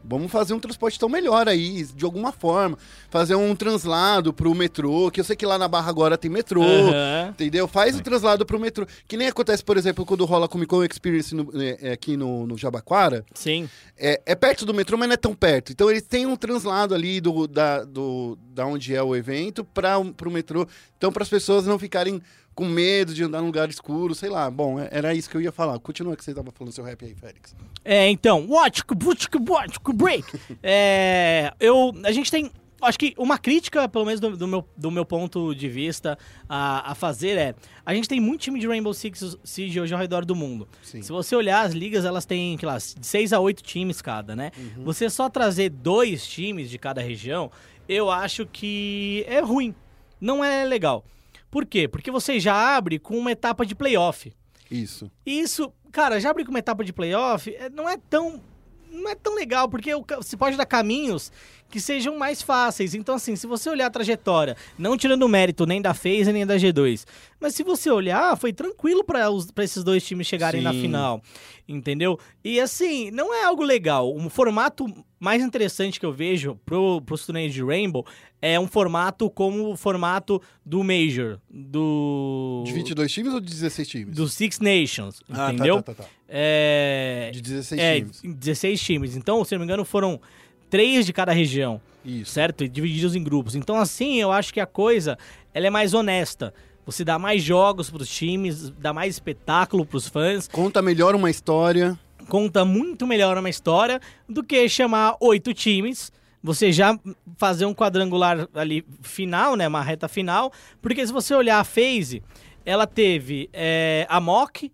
vamos fazer um transporte tão melhor aí, de alguma forma. Fazer um translado pro metrô, que eu sei que lá na Barra agora tem metrô, Aham. Entendeu? Faz o translado pro metrô. Que nem acontece, por exemplo, quando rola a Comic Con Experience no- é, é, aqui no, no Jabaquara. Sim. É, é perto do metrô, mas não é tão perto. Então eles têm um translado ali do, da, do, da onde é o evento para pro metrô. Então, para as pessoas não ficarem com medo de andar num lugar escuro, sei lá. Bom, é- era isso que eu ia falar. Continua que você tava falando seu rap aí, Félix. É, então, watch, watch, watch, break. É, eu, a gente tem, acho que uma crítica, pelo menos do, do meu, do meu ponto de vista, a, a fazer é, a gente tem muito time de Rainbow Six Siege hoje ao redor do mundo. Sim. Se você olhar as ligas, elas têm, sei lá, de 6 a 8 times cada, né? Você só trazer dois times de cada região, eu acho que é ruim. Não é legal. Por quê? Porque você já abre com uma etapa de playoff. Isso. E isso, cara, já abrir com uma etapa de playoff é, não é tão. Não é tão legal, porque você pode dar caminhos que sejam mais fáceis. Então, assim, se você olhar a trajetória, não tirando o mérito nem da FaZe nem da G2, mas se você olhar, foi tranquilo para esses dois times chegarem na Sim. final, entendeu? E assim, não é algo legal. Um formato mais interessante que eu vejo pro, pros torneios de Rainbow é um formato como o formato do Major, do. De 22 times ou de 16 times? do Six Nations, Ah, tá, entendeu? tá, tá, tá. É, De 16 é, times. 16 times. Então, se não me engano, foram três de cada região, Isso. certo? E divididos em grupos. Então, assim, eu acho que a coisa ela é mais honesta. Você dá mais jogos pros times, dá mais espetáculo pros fãs, Conta melhor uma história. conta muito melhor uma história do que chamar oito times. Você já fazer um quadrangular ali final, né? Uma reta final. Porque se você olhar a phase, ela teve é, a Mock,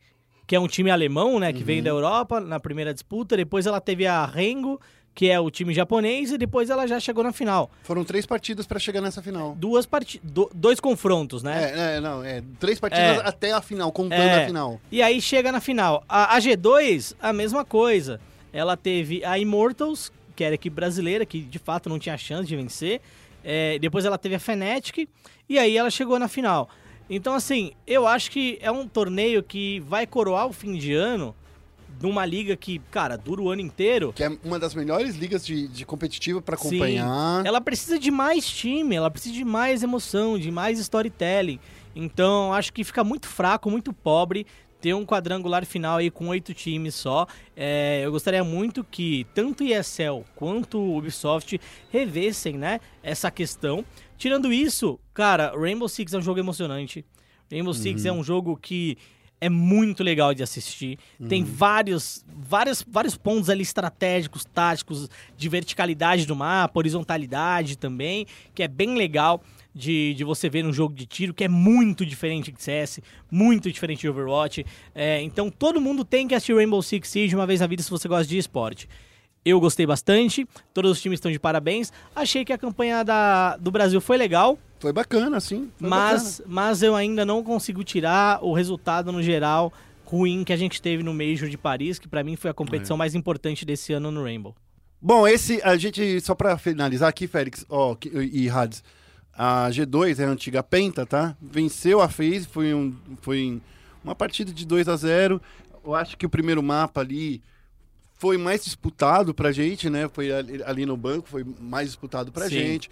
que é um time alemão, né? Que veio da Europa na primeira disputa. Depois ela teve a Rengo, que é o time japonês. E depois ela já chegou na final. Foram três partidas pra chegar nessa final. Duas parti do- dois confrontos, né? É, é, não, é. Três partidas É. até a final, contando É. a final. E aí chega na final. A, a G2, a mesma coisa. Ela teve a Immortals, que era a equipe brasileira, que de fato não tinha chance de vencer. É, depois ela teve a Fnatic, e aí ela chegou na final. Então, assim, eu acho que é um torneio que vai coroar o fim de ano numa liga que, cara, dura o ano inteiro. Que é uma das melhores ligas de, de competitiva Sim. acompanhar. Ela precisa de mais time, ela precisa de mais emoção, de mais storytelling. Então, acho que fica muito fraco, muito pobre ter um quadrangular final aí com oito times só. É, eu gostaria muito que tanto ESL quanto Ubisoft revessem, né, essa questão. Tirando isso, cara, Rainbow Six é um jogo emocionante. Rainbow Six é um jogo que é muito legal de assistir. Tem vários, vários, vários pontos ali estratégicos, táticos, de verticalidade do mapa, horizontalidade também, que é bem legal de, de você ver num jogo de tiro, que é muito diferente de CS, muito diferente de Overwatch. É, então todo mundo tem que assistir Rainbow Six Siege uma vez na vida se você gosta de esporte. Eu gostei bastante, todos os times estão de parabéns. Achei que a campanha da, do Brasil foi legal, Foi bacana, sim. foi mas, mas eu ainda não consigo tirar o resultado no geral ruim que a gente teve no Major de Paris, que pra mim foi a competição mais importante desse ano no Rainbow. Bom, esse, a gente, só pra finalizar aqui, Félix, ó, que- e Hades, a G2 é a antiga Penta, tá? Venceu a FaZe, foi, um, foi uma partida de 2 a 0 Eu acho que o primeiro mapa ali foi mais disputado pra gente, né? Foi ali, ali no banco, foi mais disputado pra Sim. gente.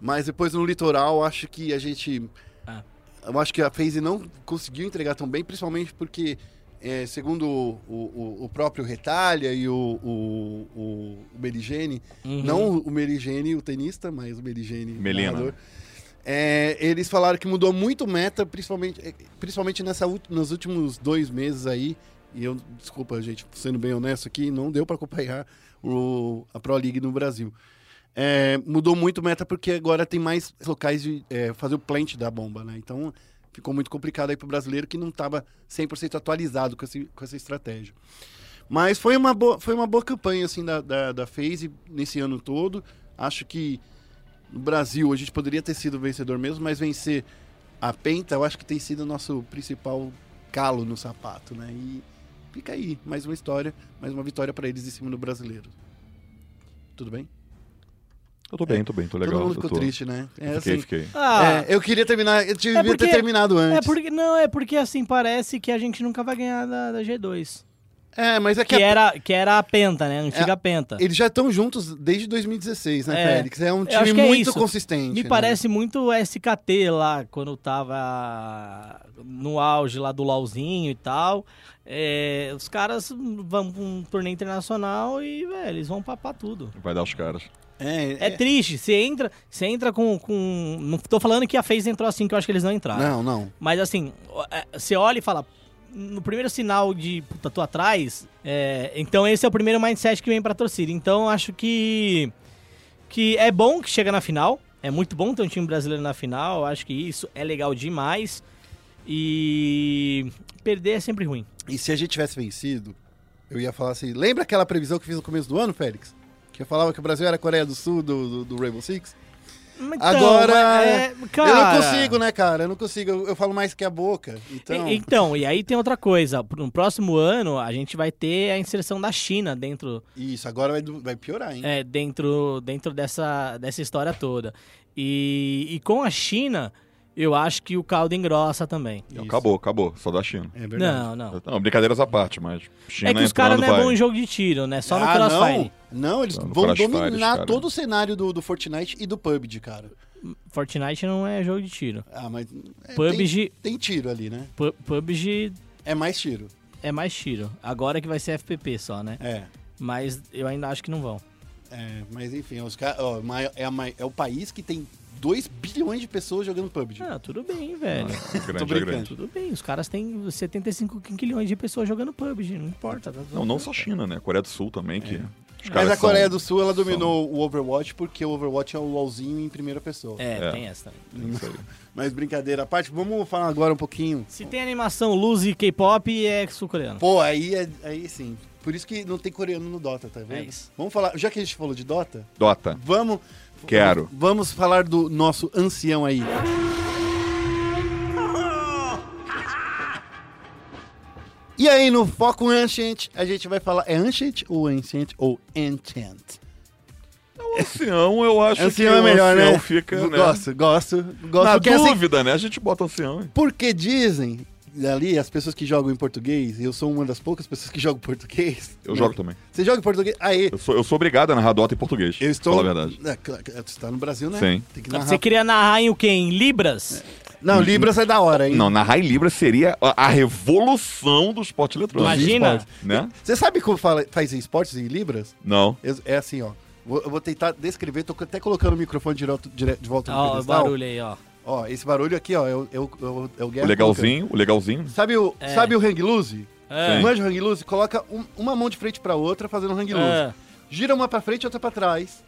Mas depois no litoral, acho que a gente. Ah. Eu acho que a FaZe não conseguiu entregar tão bem, principalmente porque, é, segundo o, o, o próprio Retalha e o, o, o, o Merigene, Uhum. não o Merigene, o tenista, mas o Merigene. Melina. narrador, é, eles falaram que mudou muito meta, principalmente, é, principalmente nessa, nos últimos dois meses aí. E eu, desculpa, gente, sendo bem honesto aqui, não deu para acompanhar o, a Pro League no Brasil. É, mudou muito meta porque agora tem mais locais de é, fazer o plant da bomba, né? Então ficou muito complicado aí pro brasileiro que não estava 100% atualizado com, esse, com essa estratégia. Mas foi uma boa, foi uma boa campanha assim da, da, da FaZe nesse ano todo. Acho que no Brasil a gente poderia ter sido vencedor mesmo, mas vencer a Penta eu acho que tem sido o nosso principal calo no sapato, né? E fica aí, mais uma história, mais uma vitória para eles em cima do brasileiro. Tudo bem? Eu tô bem, tô bem, tô legal. Todo mundo ficou tô... triste, né? É, Fiquei, assim, fiquei. Ah, é, eu queria terminar, eu devia porque- ter terminado é antes. porque não, é porque assim parece que a gente nunca vai ganhar da, da G2. É, mas é que, Que a- era, que era a Penta, né? A antiga É, Penta. eles já estão juntos desde 2016, né, É. Félix? É um time é muito isso. consistente. Me né? parece muito o SKT lá, quando tava no auge lá do LOLzinho e tal. É, os caras vão pra um torneio internacional e, velho, eles vão papar tudo. Vai dar os caras. É, É, triste, você entra, você entra com, com. Não tô falando que a FaZe entrou assim, que eu acho que eles não entraram. Não, não. Mas assim, é, você olha e fala. No primeiro sinal de puta, tô atrás, é, então esse é o primeiro mindset que vem pra torcida. Então acho que. Que é bom que chega na final. É muito bom ter um time brasileiro na final. Acho que isso é legal demais. E. Perder é sempre ruim. E se a gente tivesse vencido, eu ia falar assim: lembra aquela previsão que fiz no começo do ano, Félix? Que eu falava que o Brasil era a Coreia do Sul do, do, do Rainbow Six? Então, Agora, é, Eu cara, não consigo, né, cara? Eu não consigo. Eu, eu falo mais que a boca. Então. E- Então, e aí tem outra coisa. No próximo ano, a gente vai ter a inserção da China dentro Isso, agora vai, vai piorar, hein? é, dentro, dentro dessa, dessa história toda. E, e com a China, eu acho que o caldo engrossa também. Isso. Acabou, acabou. Só da China. É verdade. Não, não. Não, brincadeiras à parte, mas China É que os caras não é vai. bom em jogo de tiro, né? Só no ah, Crossfire. não. Não, eles No vão dominar todo o cenário do, do Fortnite e do PUBG, cara. Fortnite não é jogo de tiro. Ah, mas. é, PUBG, Tem, tem tiro ali, né? Pu- PUBG É mais tiro. é mais tiro. Agora que vai ser FPP só, né? É. Mas eu ainda acho que não vão. É, mas enfim, os mai- é, é o país que tem 2 bilhões de pessoas jogando PUBG. Ah, tudo bem, velho. Grande, Tô é brincando. grande. Tudo bem, os caras têm 75 quilhões de pessoas jogando PUBG, não importa. tá- Não, não só a China, né? Coreia do Sul também, que. Os Mas a Coreia são- do Sul, ela dominou o Overwatch porque o Overwatch é o LoLzinho em primeira pessoa. É, É. tem essa também. Isso aí. Mas brincadeira à parte, vamos falar agora um pouquinho. Se tem animação, luz e K-pop, é sul-coreano. Pô, aí, é, aí sim. Por isso que não tem coreano no Dota, tá vendo? É isso. Vamos falar, já que a gente falou de Dota, Dota. vamos... Quero. Vamos falar do nosso ancião aí. E aí, no Foco Ancient, a gente vai falar... É Ancient ou Ancient ou Enchant? Ancião, eu acho Ancião que é melhor, o ancião né? fica, né? Gosto, gosto. gosto Na porque, assim, dúvida, né? A gente bota ancião. porque dizem ali, as pessoas que jogam em português, eu sou uma das poucas pessoas que jogam em português. Eu né? jogo também. Você joga em português? Aí, Eu sou, eu sou obrigado a narrar Dota em português. eu estou... Fala a verdade. É, claro, Você tá no Brasil, né? Sim. Tem que narrar. Você queria narrar em o quê? Em Libras? Não, Libras é da hora, hein? Não, narrar em Libra seria a, a revolução do esporte eletrônico. Imagina. esportes. Né? Você sabe como fala, faz esportes em Libras? Não. Eu- É assim, ó. Vou- Eu vou tentar descrever, tô até colocando o microfone direto, dire- de volta no Ó, o pedestal. barulho aí, ó. Ó, esse barulho aqui, ó, é o, é o, é o, é o legalzinho, o legalzinho. Sabe o, É. sabe o hang loose? É. Manja o hang loose? Coloca um- uma mão de frente pra outra fazendo um hang loose. É. Gira uma pra frente e outra pra trás.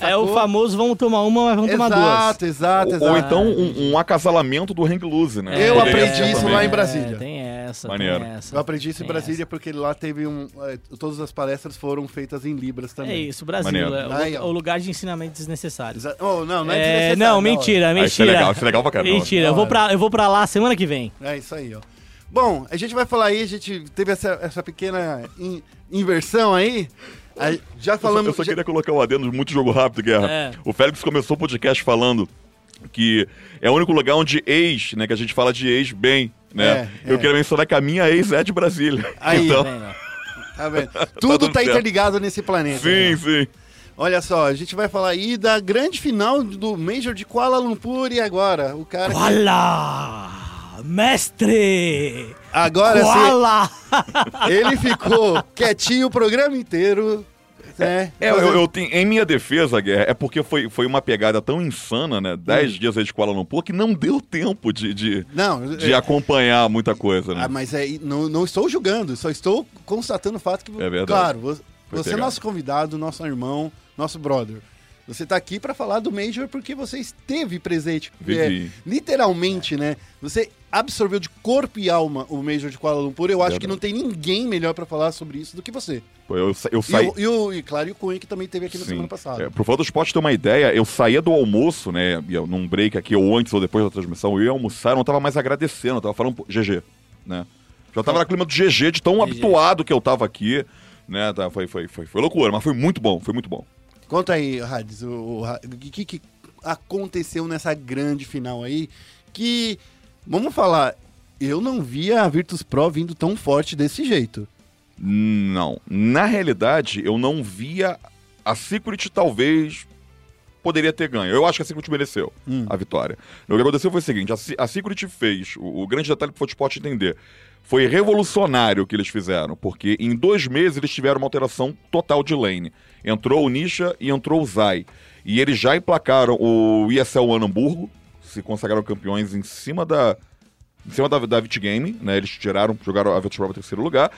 É o Sacou? famoso vamos tomar uma, mas vamos tomar duas. Exato, exato, Ou, exato. ou então um, um acasalamento do hang loose, né? Eu Poderia aprendi isso também. lá em Brasília. É, tem essa, Maneiro. tem essa. Eu aprendi isso em Brasília porque lá teve um. é, todas as palestras foram feitas em Libras essa. É também. isso, Brasil. Maneiro. É o, o lugar de ensinamento desnecessário. Exa- Oh, não, não é, É, desnecessário, não, mentira, Ah, mentira. isso é legal, isso é legal pra caramba. Mentira, eu vou, hora. pra, eu vou pra lá semana que vem. É isso aí, ó. Bom, a gente vai falar aí, a gente teve essa, essa pequena in- inversão aí. A- já Eu só, falamos. eu só já- queria colocar um adendo muito jogo rápido, Guerra. É. O Félix começou o podcast falando que é o único lugar onde ex, né, que a gente fala de ex bem, né? É, eu é. queria mencionar que a minha ex é de Brasília. Aí, então, Bem, ó. Tá vendo? Tudo tudo tá certo. interligado nesse planeta. sim, né? sim. Olha só, a gente vai falar aí da grande final do Major de Kuala Lumpur e agora, o cara. que- Koala! Mestre! Agora sim, Koala! ele ficou quietinho o programa inteiro. Né? É, eu, Fazendo- eu tenho, em minha defesa, Guerra, é porque foi, foi uma pegada tão insana, né? Dez Hum. dias aí de Kuala Lumpur, que não deu tempo de, de, Não, de é- acompanhar muita coisa, né? Ah, mas é, não, não estou julgando, só estou constatando o fato que, É verdade. claro, você, você é nosso convidado, nosso irmão, nosso brother. Você está aqui para falar do Major porque você esteve presente. Vivi. É, literalmente, né? Você absorveu de corpo e alma o Major de Kuala Lumpur. Eu acho Verdade. que não tem ninguém melhor para falar sobre isso do que você. Pô, Eu, eu E, saí. e, o- e claro, e o Cunha, que também teve aqui na Sim. semana passada. É, pro fã do esporte ter uma ideia, eu saía do almoço, né? Num break aqui, ou antes ou depois da transmissão, eu ia almoçar, eu não tava mais agradecendo, eu tava falando GG, né? Já tava no clima do GG, de tão habituado que eu tava aqui, né? Tá, foi, foi, foi, foi loucura, mas foi muito bom, foi muito bom. Conta aí, Hades, o, o, que, que aconteceu nessa grande final aí? Que, vamos falar, eu não via a Virtus Pro vindo tão forte desse jeito. Não. Na realidade, eu não via. A Secret talvez poderia ter ganho. Eu acho que a Secret mereceu Hum. a vitória. O que aconteceu foi o seguinte: a, a Secret fez. O, o grande detalhe que o Futebol entender. Foi revolucionário o que eles fizeram, porque em dois meses eles tiveram uma alteração total de lane. Entrou o Nisha e entrou o Zai. E eles já emplacaram o ESL Hamburgo, se consagraram campeões em cima da, em cima da, da Vit Game, né? Eles tiraram, jogaram a Virtus Pro terceiro lugar.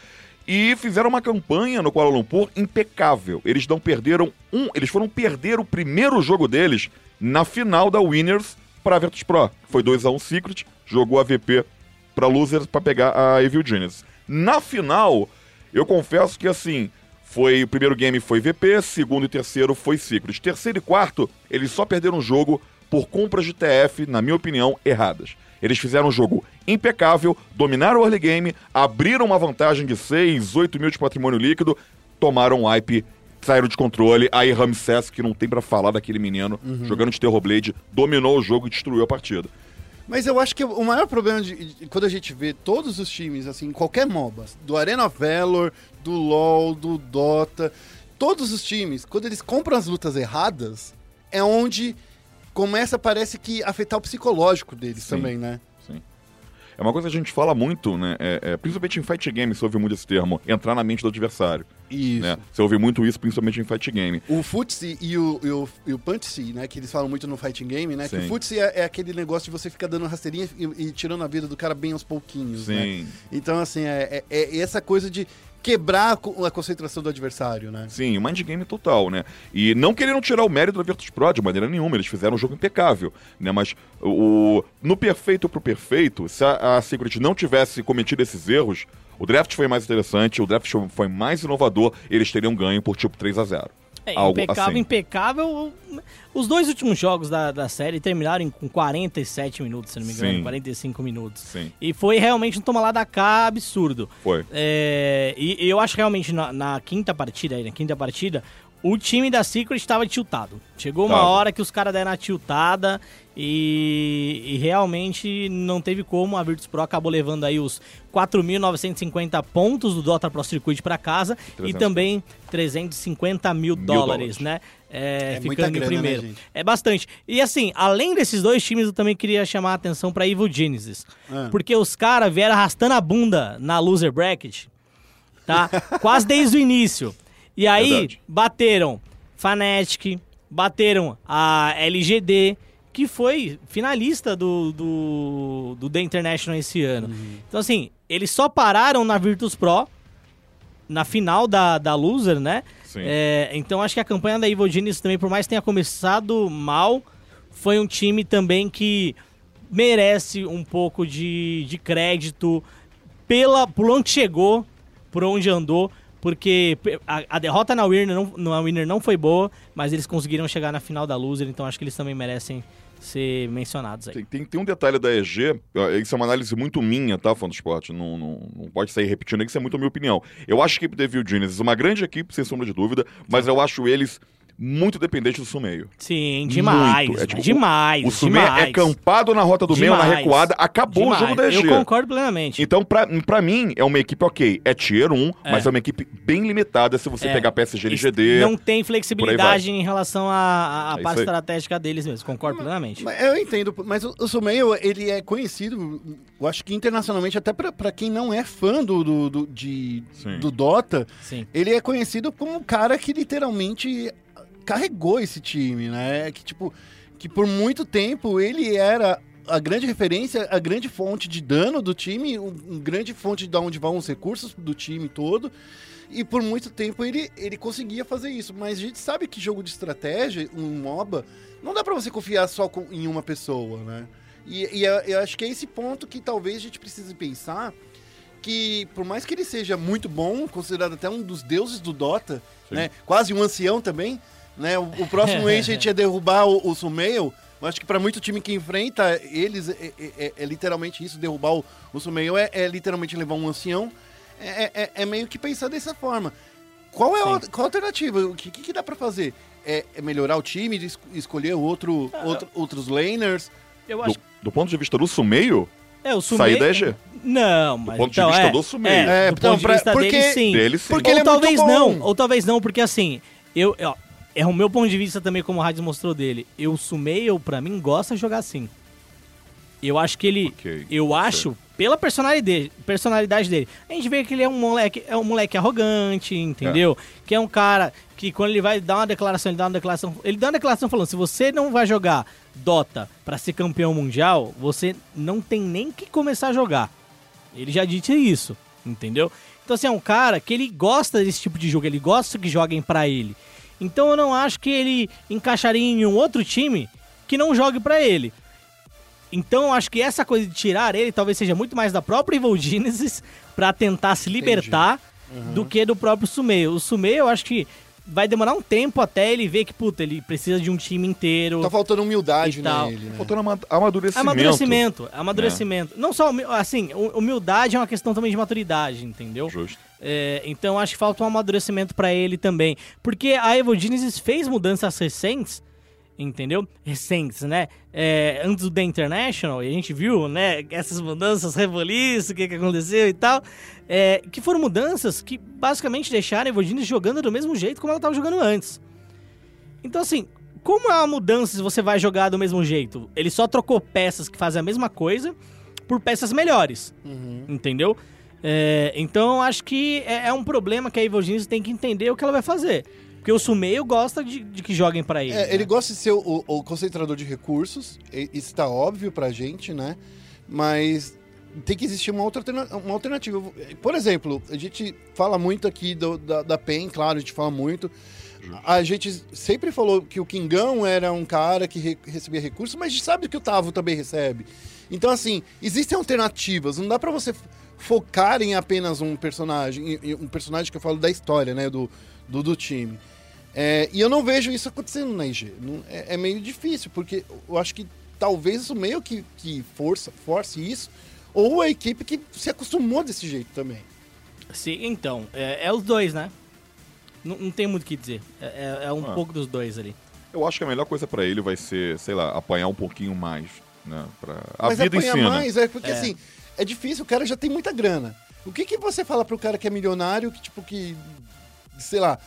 E fizeram uma campanha no Kuala Lumpur impecável. Eles não perderam um. Eles foram perder o primeiro jogo deles na final da Winners para a Virtus Pro. Foi 2x1 Secret, jogou a VP para Losers para pegar a Evil Genius. Na final, eu confesso que assim. Foi, o primeiro game foi VP, segundo e terceiro foi Secret. Terceiro e quarto, eles só perderam o jogo por compras de TF, na minha opinião, erradas. Eles fizeram um jogo impecável, dominaram o early game, abriram uma vantagem de 6, 8 mil de patrimônio líquido, tomaram um wipe, saíram de controle. Aí Ramsés, que não tem pra falar daquele menino, jogando de Terrorblade, dominou o jogo e destruiu a partida. Mas eu acho que o maior problema de, de- quando a gente vê todos os times, assim, qualquer MOBA, do Arena Valor, do LoL, do Dota, todos os times, quando eles compram as lutas erradas, é onde começa, parece que, afetar o psicológico deles Sim. também, né? Sim. É uma coisa que a gente fala muito, né? É, é, principalmente em fight game, se ouve muito esse termo, entrar na mente do adversário. Isso. Né? Você ouve muito isso, principalmente em fight game. O Futsi e o, e o, e o né? Que eles falam muito no fighting game, né? Que Sim. o Futsi é, é aquele negócio de você ficar dando rasteirinha e, e tirando a vida do cara bem aos pouquinhos, né? Sim. Então, assim, é, é- é essa coisa de quebrar a concentração do adversário, né? Sim, o mind game total, né? E não querendo tirar o mérito da Virtus Pro de maneira nenhuma, eles fizeram um jogo impecável, né? Mas o, no perfeito pro perfeito, se a, a Secret não tivesse cometido esses erros, o draft foi mais interessante, o draft foi mais inovador, eles teriam ganho por tipo 3 a 0 É, Algo impecável, assim. impecável. Os dois últimos jogos da, da série terminaram com 47 minutos, se não me engano, Sim. 45 minutos. Sim, E foi realmente um toma lá da cá absurdo. foi. É, e, e eu acho realmente na, na quinta partida, aí, na quinta partida, o time da Secret estava tiltado. Chegou uma Tava. hora que os caras deram a tiltada e, e realmente não teve como. A Virtus Pro acabou levando aí os 4.950 pontos do Dota Pro Circuit para casa e 300. também 350 mil Mil dólares, dólares. né? É, É muita ficando em grana, né, primeiro. gente? é bastante. E assim, além desses dois times, eu também queria chamar a atenção para Evil Genesis. Ah. Porque os caras vieram arrastando a bunda na loser bracket, tá? Quase desde o início. E aí, Verdade. bateram Fnatic, bateram a LGD, que foi finalista do, do, do The International esse ano. Então, assim, eles só pararam na Virtus Pro, na final da, da loser, né? É, então, acho que a campanha da Evil Genius também, por mais que tenha começado mal, foi um time também que merece um pouco de, de crédito pela, por onde chegou, por onde andou, porque a, a derrota na Winner, não, na Winner não foi boa, mas eles conseguiram chegar na final da Loser, então acho que eles também merecem ser mencionados aí. Tem, tem, tem um detalhe da EG, isso é uma análise muito minha, tá, fã do esporte? Não, não, não pode sair repetindo, isso é muito a minha opinião. Eu acho a equipe Evil Genesis uma grande equipe, sem sombra de dúvida, mas eu acho eles muito dependentes do Sumeio. Sim, demais, Muito. É, tipo, demais, O Sumeio demais. é campado na rota do meio, na Demais. recuada, acabou Demais. o jogo da EG. Eu concordo plenamente. Então, pra, pra mim, é uma equipe ok. É tier 1, É. mas é uma equipe bem limitada se você É. pegar PSG LGD. Não tem flexibilidade em relação à, à- É parte estratégica deles mesmo. Concordo plenamente. Mas Eu entendo, mas o, o Sumeio, ele é conhecido, eu acho que internacionalmente, até pra, pra quem não é fã do, do, do- de, Sim. do Dota, Sim. ele é conhecido como um cara que literalmente carregou esse time, né? Que, tipo, que por muito tempo ele era a grande referência, a grande fonte de dano do time, um, grande fonte de onde vão os recursos do time todo. E por muito tempo ele, ele conseguia fazer isso. Mas a gente sabe que jogo de estratégia, um MOBA, não dá pra você confiar só com- em uma pessoa, né? E, e eu, eu acho que é esse ponto que talvez a gente precise pensar que por mais que ele seja muito bom, considerado até um dos deuses do Dota, Sim. né? Quase um ancião também, né? O, o próximo Ancient é derrubar o, o Sumail. Eu acho que para muito time que enfrenta eles é, é- é- é literalmente isso, derrubar o, o Sumail é, é literalmente levar um ancião. É, é- é meio que pensar dessa forma. Qual é a, qual a alternativa? O que, que, que dá para fazer? É, é melhorar o time, es- escolher outro, outro- outros laners? Eu acho Do, do ponto de vista do Sumeio, É, o sair Sumei... da EG. Não, mas ponto de então, vista é, do Sumei. É, É, do então, ponto de pra- vista porque- dele, sim. Dele, sim. Porque ou ele é muito talvez bom. não, ou talvez não, porque assim, eu, ó, é o meu ponto de vista também, como o Hades mostrou dele. Eu sumei, eu pra mim gosta de jogar assim. Eu acho que ele, Ok, eu certo. acho pela personalidade dele, personalidade dele. A gente vê que ele é um moleque, é um moleque arrogante, entendeu? Que é um cara que quando ele vai dar uma declaração, ele dá uma declaração, ele dá uma declaração falando: se você não vai jogar Dota pra ser campeão mundial, você não tem nem que começar a jogar. Ele já disse isso, entendeu? Então assim, é um cara que ele gosta desse tipo de jogo, ele gosta que joguem pra ele. Então eu não acho que ele encaixaria em um outro time que não jogue pra ele. Então eu acho que essa coisa de tirar ele talvez seja muito mais da própria Evil Genesis pra tentar se libertar do que do próprio Sumeio. O Sumeio eu acho que vai demorar um tempo até ele ver que, puta, ele precisa de um time inteiro. Tá faltando humildade nele, né? Faltando ama- amadurecimento. Amadurecimento, amadurecimento. Não só, assim, hu- humildade é uma questão também de maturidade, entendeu? Justo. É, então acho que falta um amadurecimento pra ele também. Porque a Evo Genesis fez mudanças recentes, entendeu? Recentes, né? É, antes do The International, e a gente viu, né? Essas mudanças, Revolice, o que, que aconteceu e tal. é, que foram mudanças que basicamente deixaram a Evo Genesis jogando do mesmo jeito como ela estava jogando antes. Então, assim, como é uma mudança se você vai jogar do mesmo jeito? Ele só trocou peças que fazem a mesma coisa por peças melhores. Uhum. Entendeu? É, então acho que é, é um problema que a Evil Genius tem que entender o que ela vai fazer. Porque o Sumeio gosta de, de que joguem pra ele. É, né? ele gosta de ser o, o concentrador de recursos, isso tá óbvio pra gente, né? Mas tem que existir uma outra uma alternativa. Por exemplo, a gente fala muito aqui do- da, da PEN, claro, a gente fala muito. A gente sempre falou que o Kingão era um cara que re- recebia recursos, mas a gente sabe que o Tavo também recebe. Então, assim, existem alternativas. Não dá pra você focar em apenas um personagem, em- em um personagem que eu falo da história, né, do, do, do time. É, e eu não vejo isso acontecendo na IG. Não- é, é meio difícil, porque eu acho que talvez isso meio que, que força, force isso, ou a equipe que se acostumou desse jeito também. Sim, então, é, é os dois, né? Não, não tem muito o que dizer. É, é- é um Ah. pouco dos dois ali. Eu acho que a melhor coisa pra ele vai ser, sei lá, apanhar um pouquinho mais, né? Pra... A Mas vida apanha ensina. mais, é porque É. assim, é difícil, o cara já tem muita grana. O que, que você fala pro cara que é milionário, que tipo, que, sei lá,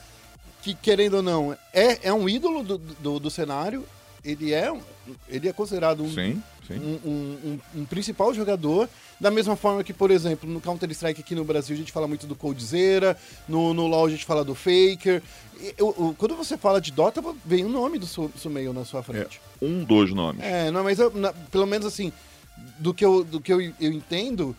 que querendo ou não, é, é um ídolo do, do, do cenário, ele é, ele é considerado um, Sim, sim. um, um- um- um principal jogador, da mesma forma que, por exemplo, no Counter-Strike aqui no Brasil a gente fala muito do Coldzera, no, no LoL a gente fala do Faker. Eu- eu- quando você fala de Dota, vem o nome do Su- Sumeio na sua frente. Um dos nomes. É, não, mas eu- na- pelo menos assim, do que eu, do que eu, eu entendo,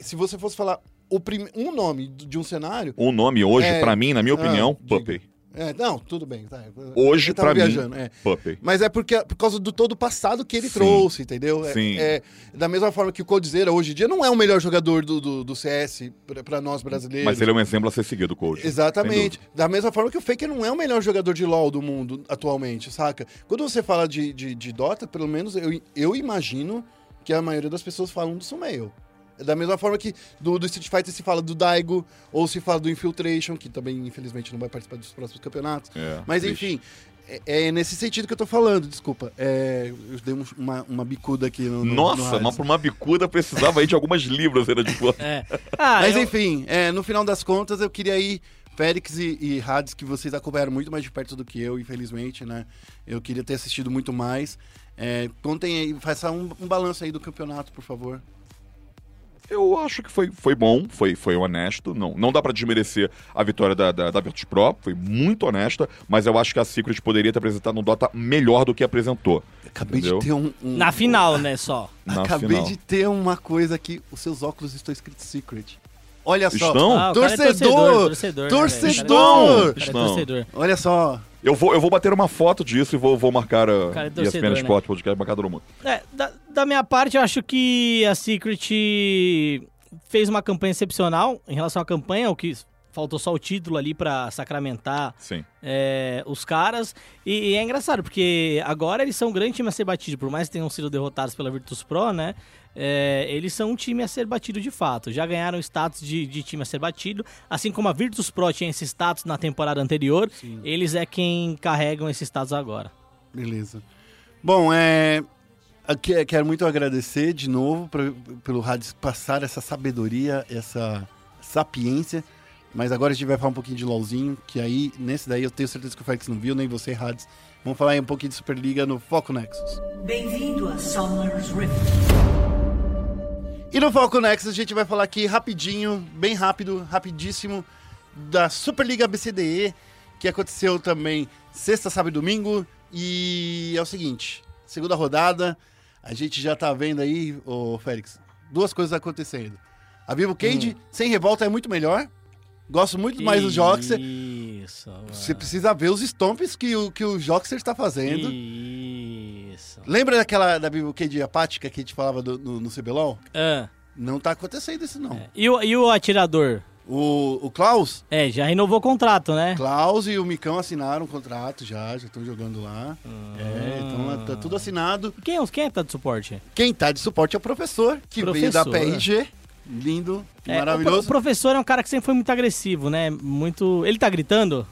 se você fosse falar o prim, um nome de um cenário. O nome hoje, É. pra mim, na minha Ah, opinião, diga. Puppy. É, não, tudo bem. Tá, Hoje, pra mim, é. Puppy. Mas é porque, por causa do todo o passado que ele Sim. trouxe, entendeu? É- Sim. É, da mesma forma que o Coldzera hoje em dia não é o melhor jogador do, do, do CS pra- pra nós brasileiros. Mas ele é um exemplo a ser seguido, coach. Exatamente. Da mesma forma que o Faker não é o melhor jogador de LoL do mundo atualmente, saca? Quando você fala de, de, de Dota, pelo menos eu, eu imagino que a maioria das pessoas falam do Sumail. É Da mesma forma que do, do Street Fighter se fala do Daigo, ou se fala do Infiltration, que também, infelizmente, não vai participar dos próximos campeonatos. É, Mas enfim, é, é nesse sentido que eu tô falando, desculpa. É, eu dei um- uma, uma bicuda aqui no. no no Nossa, rádio. mas pra uma bicuda precisava aí de algumas libras, era de boa. É. Ah, Mas eu- enfim, é, no final das contas, eu queria ir. Félix e, e Hades, que vocês acompanharam muito mais de perto do que eu, infelizmente, né? Eu queria ter assistido muito mais. É, contem aí, faça um, um balanço aí do campeonato, por favor. Eu acho que foi, foi bom, foi, foi honesto. Não, não dá pra desmerecer a vitória da, da, da Virtus Pro, foi muito honesta, mas eu acho que a Secret poderia ter apresentado um Dota melhor do que apresentou. Acabei Entendeu? de ter um. um- Na final, né, só. Na Acabei final. de ter uma coisa aqui. Os seus óculos estão escritos Secret. Olha só. Estão? Ah, cara é Torcedor! torcedor, Torcedor! Né, é torcedor. Olha só. Eu vou, eu vou bater uma foto disso e vou, vou marcar a Cara, é ESPN torcedor, né? Podcast, marcar todo mundo. É, da, da minha parte, eu acho que a Secret fez uma campanha excepcional em relação à campanha, o que faltou só o título ali pra sacramentar Sim. é, os caras. E, e é engraçado, porque agora eles são um grande time a ser batido, por mais que tenham sido derrotados pela Virtus Pro, né? É, eles são um time a ser batido de fato. Já ganharam status de, de time a ser batido, assim como a Virtus Pro tinha esse status na temporada anterior, eles é quem carregam esse status agora. Beleza. Bom, é. aqui- Quero muito agradecer de novo pra- pelo Hades passar essa sabedoria, essa sapiência. Mas agora a gente vai falar um pouquinho de LOLzinho, que aí, nesse daí, eu tenho certeza que o Felix não viu, nem você, Hades. Vamos falar aí um pouquinho de Superliga no Foco Nexus. Bem-vindo a Summer's Rift. E no Foco Nexus a gente vai falar aqui rapidinho, bem rápido, rapidíssimo, da Superliga BCDE, que aconteceu também sexta, sábado e domingo. E é o seguinte, segunda rodada, a gente já tá vendo aí, ô Félix, duas coisas acontecendo. A Vivo Cage, sem revolta, é muito melhor. Gosto muito mais do Joxer. Isso. Você precisa ver os stomps que o, que o Joxer está fazendo. Isso. Lembra daquela da Cage apática que a gente falava do- no, no CBLOL? Ah, Não tá acontecendo isso, não. e, o, e o atirador? O, o Klaus, É, já renovou o contrato, né? Klaus e o Micão assinaram um contrato já, já estão jogando lá. É, então lá tá tudo assinado. Quem, quem é que tá de suporte? Quem tá de suporte é o professor, que veio da Professor. PRG. Lindo, É, o, pro- o maravilhoso. professor é um cara que sempre foi muito agressivo, né? Muito. Ele tá gritando?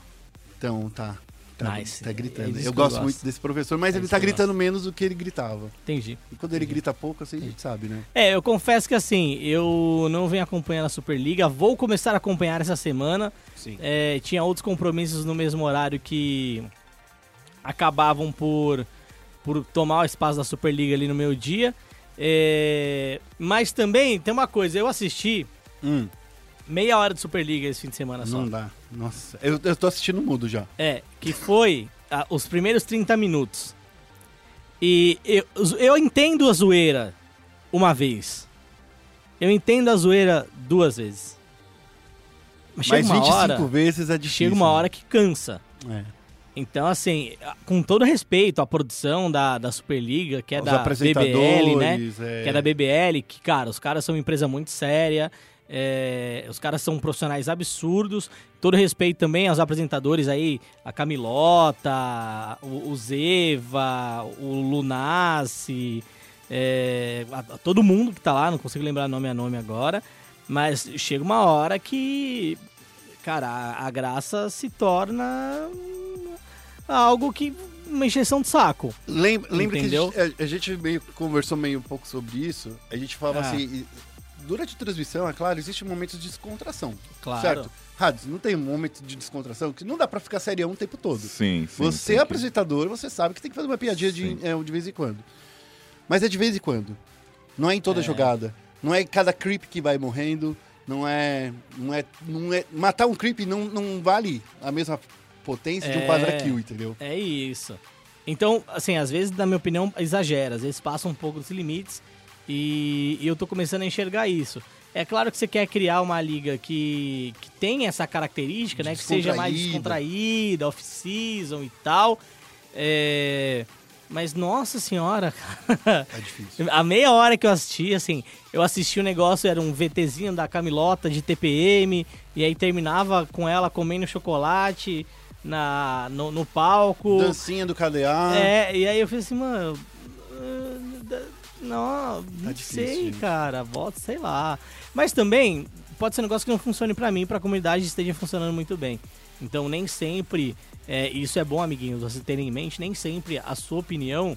Então, tá. Tá, Nice. tá É gritando. disso eu eu gosto gosto. muito desse professor, mas É ele tá eu gritando menos do que ele gritava. Entendi. E quando ele grita pouco, assim, a gente sabe, né? É, eu confesso que assim, eu não venho acompanhando a Superliga, vou começar a acompanhar essa semana. Sim. É, tinha outros compromissos no mesmo horário que acabavam por, por tomar o espaço da Superliga ali no meu dia. É, mas também tem uma coisa, eu assisti Hum, meia hora de Superliga esse fim de semana só. Não dá. Nossa, eu, eu tô assistindo mudo já. É, que foi ah, os primeiros 30 minutos. E eu, eu entendo a zoeira uma vez. Eu entendo a zoeira duas vezes. Mas chega Mas uma 25 hora, vezes é difícil. chega uma né? hora que cansa. É. Então, assim, com todo respeito à produção da, da Superliga, que é Os da BBL, né? é. Que é da BBL, que, cara, os caras são uma empresa muito séria. é, os caras são profissionais absurdos. Todo respeito também aos apresentadores aí, a Camilota, o, o Zeva, o Lunassi, é, a, a todo mundo que tá lá, não consigo lembrar nome a nome agora. Mas chega uma hora que, cara, a, a graça se torna algo que. uma encheção de saco. Lembra, lembra que a gente, a, a gente meio conversou meio um pouco sobre isso. A gente falava Ah. assim. Durante a transmissão, é claro, existe momentos de descontração. Claro. Certo? Rádios, não tem um momento de descontração que não dá pra ficar serião o tempo todo. Sim, sim. você é que- apresentador, você sabe que tem que fazer uma piadinha de, é, de vez em quando. Mas é de vez em quando. Não é em toda jogada. Não é cada creep que vai morrendo. Não é. Não é. Não é matar um creep não, não vale a mesma potência de um É. quadra kill, entendeu? É isso. Então, assim, às vezes, na minha opinião, exagera. Às vezes passa um pouco dos limites e, e eu tô começando a enxergar isso. É claro que você quer criar uma liga que, que tenha essa característica, né? Que seja mais Descontraída. off-season e tal. É, Mas, nossa senhora, cara. É difícil. A meia hora que eu assisti, assim, eu assisti o negócio, era um VTzinho da Camilota de TPM, e aí terminava com ela comendo chocolate na, no, no palco. Dancinha do KDA. É, e aí eu falei assim, mano. Não, não difícil, sei, cara. Volta, sei lá. Mas também pode ser um negócio que não funcione pra mim, pra comunidade esteja funcionando muito bem. Então nem sempre. é, isso é bom, amiguinhos, vocês terem em mente, nem sempre a sua opinião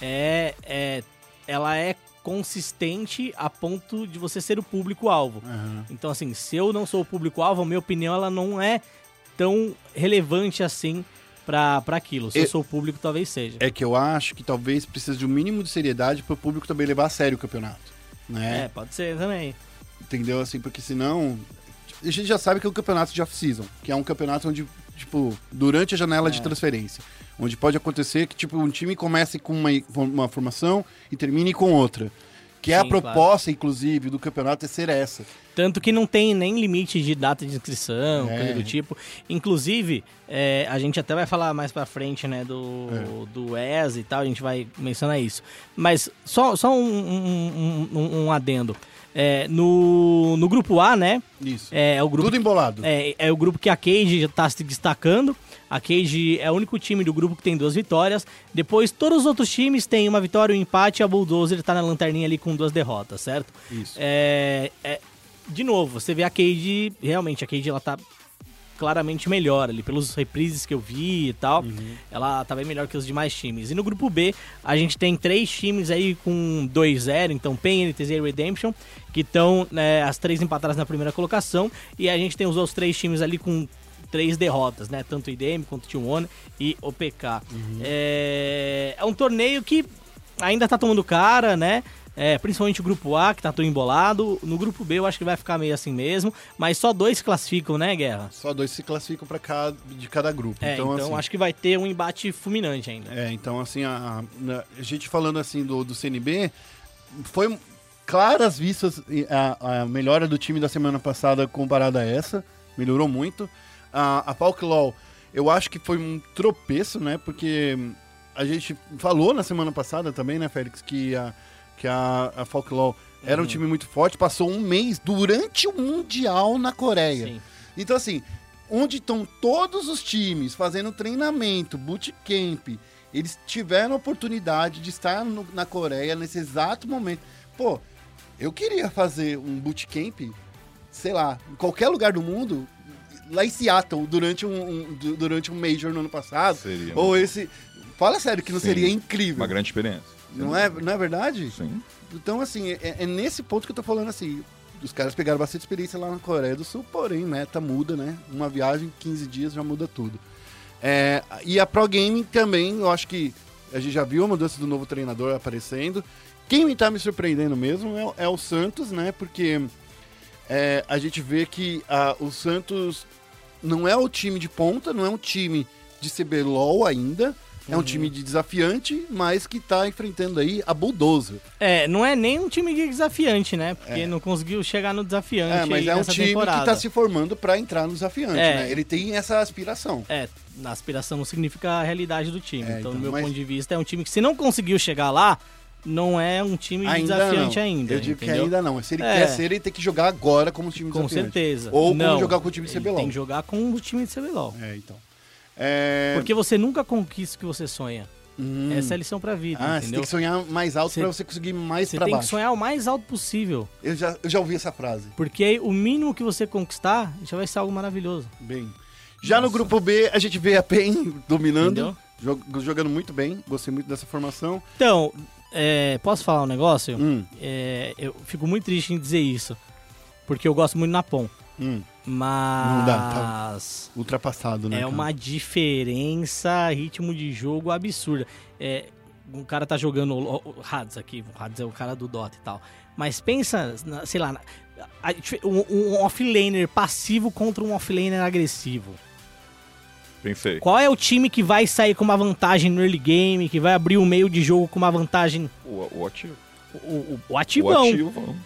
é, é ela é consistente a ponto de você ser o público-alvo. Aham. Então, assim, se eu não sou o público-alvo, a minha opinião ela não é tão relevante assim pra aquilo. Se eu E- sou o público, talvez seja. É que eu acho que talvez precise de um mínimo de seriedade para o público também levar a sério o campeonato. É, Né? pode ser também. Entendeu? Assim, porque senão. A gente já sabe que é um campeonato de off-season, que é um campeonato onde, tipo, durante a janela É. de transferência, onde pode acontecer que, tipo, um time comece com uma, uma formação e termine com outra. Que é a Sim, claro. proposta, inclusive, do campeonato é ser essa. Tanto que não tem nem limite de data de inscrição, É. coisa do tipo. Inclusive, é, a gente até vai falar mais pra frente, né, do, É. do ES e tal, a gente vai mencionar isso. Mas só, só um, um, um- um adendo. É, no, no grupo A, né, Isso. é, é o grupo Tudo embolado. É, é o grupo que a Cage já tá se destacando. A Cage é o único time do grupo que tem duas vitórias. Depois, todos os outros times têm uma vitória e um empate. A Bulldozer tá na lanterninha ali com duas derrotas, certo? Isso. É, é- de novo, você vê a Cage, realmente, a Cage ela tá claramente melhor ali, pelos reprises que eu vi e tal. Ela tá bem melhor que os demais times. E no grupo B, a gente tem três times aí com 2-0, então PEN, NTZ e Redemption, que estão né, as três empatadas na primeira colocação. E a gente tem os outros três times ali com três derrotas, né? Tanto o IDM quanto o T1 e o PK. É, é um torneio que ainda tá tomando cara, né? É, principalmente o grupo A, que tá todo embolado. No grupo B eu acho que vai ficar meio assim mesmo. Mas só dois se classificam, né, Guerra? Só dois se classificam para cada de cada grupo. É, então, assim, acho que vai ter um embate fulminante ainda. É, então assim, a, a- a gente falando assim do, do CNB, foi claras vistas a, a melhora do time da semana passada comparada a essa, melhorou muito. A, a Law, eu acho que foi um tropeço, né, porque a gente falou na semana passada também, né, Félix, que a, que a, a Falk Law era um time muito forte, passou um mês durante o Mundial na Coreia. Sim. Então, assim, onde estão todos os times fazendo treinamento, bootcamp, eles tiveram a oportunidade de estar no- na Coreia nesse exato momento. Pô, eu queria fazer um bootcamp, sei lá, em qualquer lugar do mundo, lá em Seattle, durante um, um- du- durante um Major no ano passado. Seria, Ou esse. Fala sério, que não Sim. seria incrível. Uma grande experiência. Não é, não é verdade? Sim. Então, assim, é, é nesse ponto que eu tô falando assim. Os caras pegaram bastante experiência lá na Coreia do Sul, porém, meta muda, né? Uma viagem, 15 dias já muda tudo. É, e a Pro Gaming também, eu acho que a gente já viu a mudança do novo treinador aparecendo. Quem me tá me surpreendendo mesmo é, o- é o Santos, né? Porque é, a gente vê que ah, o Santos não é o time de ponta, não é um time de CBLOL ainda. É Uhum. um time de desafiante, mas que tá enfrentando aí a Bulldozer. É, não é nem um time de desafiante, né? Porque não conseguiu chegar no desafiante É, mas é um time temporada. que tá se formando pra entrar no desafiante, É. né? Ele tem essa aspiração. É, aspiração não significa a realidade do time. É, então, então, do meu mas- ponto de vista, é um time que se não conseguiu chegar lá, não é um time Ainda desafiante não. ainda. Eu digo que entendeu? ainda não. Se ele É. quer ser, ele tem que jogar agora como time Com desafiante. certeza. Ou não, como jogar com o time de CBLOL. Tem que jogar com o time de CBLOL. É, então. É... Porque você nunca conquista o que você sonha. Hum. Essa é a lição pra vida, Ah, você tem entendeu? que sonhar mais alto Você- pra você conseguir mais Você pra tem baixo. que sonhar o mais alto possível. Eu, já, eu já ouvi essa frase. Porque aí o mínimo que você conquistar já vai ser algo maravilhoso. Bem. Já no grupo B, a gente vê a PEN dominando, Entendeu? jog- jogando muito bem. Gostei muito dessa formação. Então, é, posso falar um negócio? Hum, É, eu fico muito triste em dizer isso. Porque eu gosto muito do Napom. hum, Mas. Não dá, tá ultrapassado, né? É cara? uma diferença, ritmo de jogo absurda. É, um cara tá jogando o, o Hades aqui, o Hades é o cara do Dota e tal. Mas pensa, na- sei lá, um, um offlaner passivo contra um offlaner agressivo. Pensei. Qual é o time que vai sair com uma vantagem no early game, que vai abrir o meio de jogo com uma vantagem? O, o ativo. O, o, o ativão.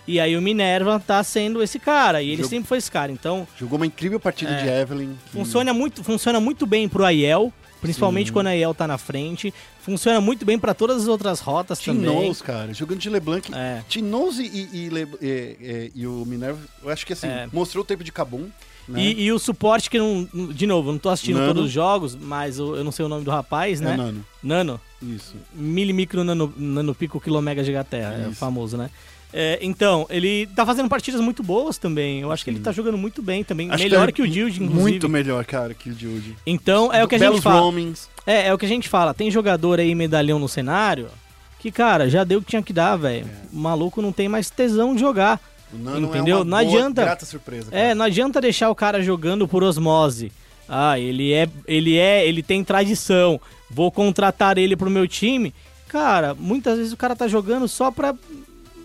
E aí o Minerva tá sendo esse cara, e ele Jogo- sempre foi esse cara. Então, Jogou uma incrível partida É. de Evelyn. que- Funciona muito, funciona muito bem pro Aiel, principalmente Sim. quando a Aiel tá na frente. Funciona muito bem pra todas as outras rotas também. Tinoz, cara. Jogando de LeBlanc. É. Tinoz e, e, e- e- e o Minerva, eu acho que assim, É. mostrou o tempo de Kabum. Né? E, e o suporte que não. De novo, não tô assistindo Nano. todos os jogos, mas eu, eu não sei o nome do rapaz, É né? Nano. Nano. Isso. Milimicro nano, nanopico quilomega gigaterra, é Isso. famoso, né? É, então, ele tá fazendo partidas muito boas também. Eu acho que ele tá jogando muito bem também. Acho melhor é que, o Dilde, inclusive. Muito melhor, cara, que o Dilde. Então, é o que a Belos gente fala. roamings. É, é o que a gente fala. Tem jogador aí, medalhão no cenário, que, cara, já deu o que tinha que dar, velho. O maluco não tem mais tesão de jogar. Nano Entendeu? é Não adianta. surpresa. É, não adianta deixar o cara jogando por osmose. Ah, ele é, ele é, ele tem tradição. Vou contratar ele pro meu time. Cara, muitas vezes o cara tá jogando só pra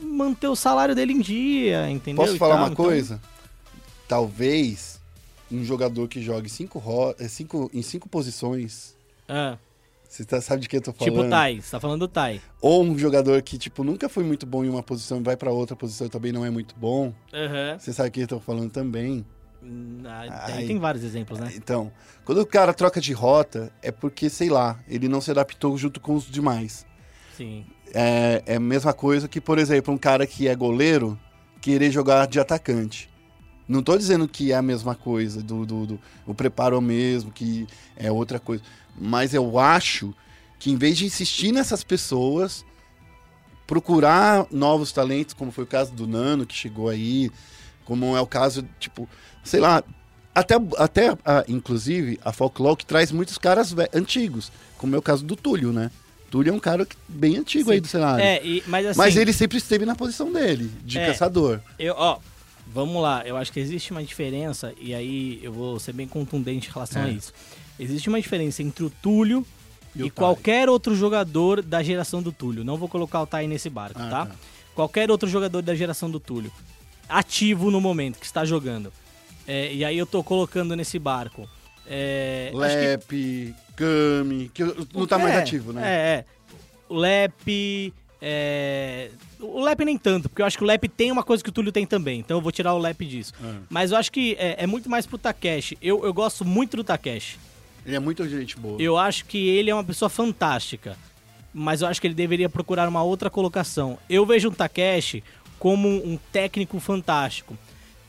manter o salário dele em dia, entendeu? Posso E falar tal. uma Então, coisa? Talvez um jogador que jogue cinco ro eh, cinco, em cinco posições. ah, Você tá- sabe de quem eu tô falando? tipo o Tai, você tá falando do Tai. Ou um jogador que, tipo, nunca foi muito bom em uma posição e vai pra outra posição e também não é muito bom. Aham. Você sabe quem eu tô falando também. Hum, ah, tem, Ai. tem vários exemplos, né? Então, quando o cara troca de rota, é porque, sei lá, ele não se adaptou junto com os demais. Sim. É, é a mesma coisa que, por exemplo, um cara que é goleiro querer jogar de atacante. Não tô dizendo que é a mesma coisa, do, do, do- o preparo é o mesmo, que é outra coisa. Mas eu acho que em vez de insistir nessas pessoas, procurar novos talentos, como foi o caso do Nano, que chegou aí, como é o caso, tipo, sei lá, até, até ah, inclusive, a Folklore que traz muitos caras antigos, como é o caso do Túlio, né? Túlio é um cara bem antigo Sim. aí do cenário. É, e- mas assim, Mas ele sempre esteve na posição dele, de É. caçador. eu, ó, vamos lá, eu acho que existe uma diferença, e aí eu vou ser bem contundente em relação a É. isso. Existe uma diferença entre o Túlio E e, qualquer outro jogador da geração do Túlio. Não vou colocar o Tai nesse barco, Ah, tá? tá. Qualquer outro jogador da geração do Túlio. Ativo no momento, que está jogando. É, e aí eu tô colocando nesse barco. É, acho que- Lep, Kami, que não tá mais é, ativo, né? É, é. O Lep. é, O Lep nem tanto, porque eu acho que o Lep tem uma coisa que o Túlio tem também. Então eu vou tirar o Lep disso. É. Mas eu acho que é, é muito mais pro Takeshi. Eu, eu gosto muito do Takeshi. Ele é muito gente boa. Eu acho que ele é uma pessoa fantástica. Mas eu acho que ele deveria procurar uma outra colocação. Eu vejo o Takeshi como um técnico fantástico.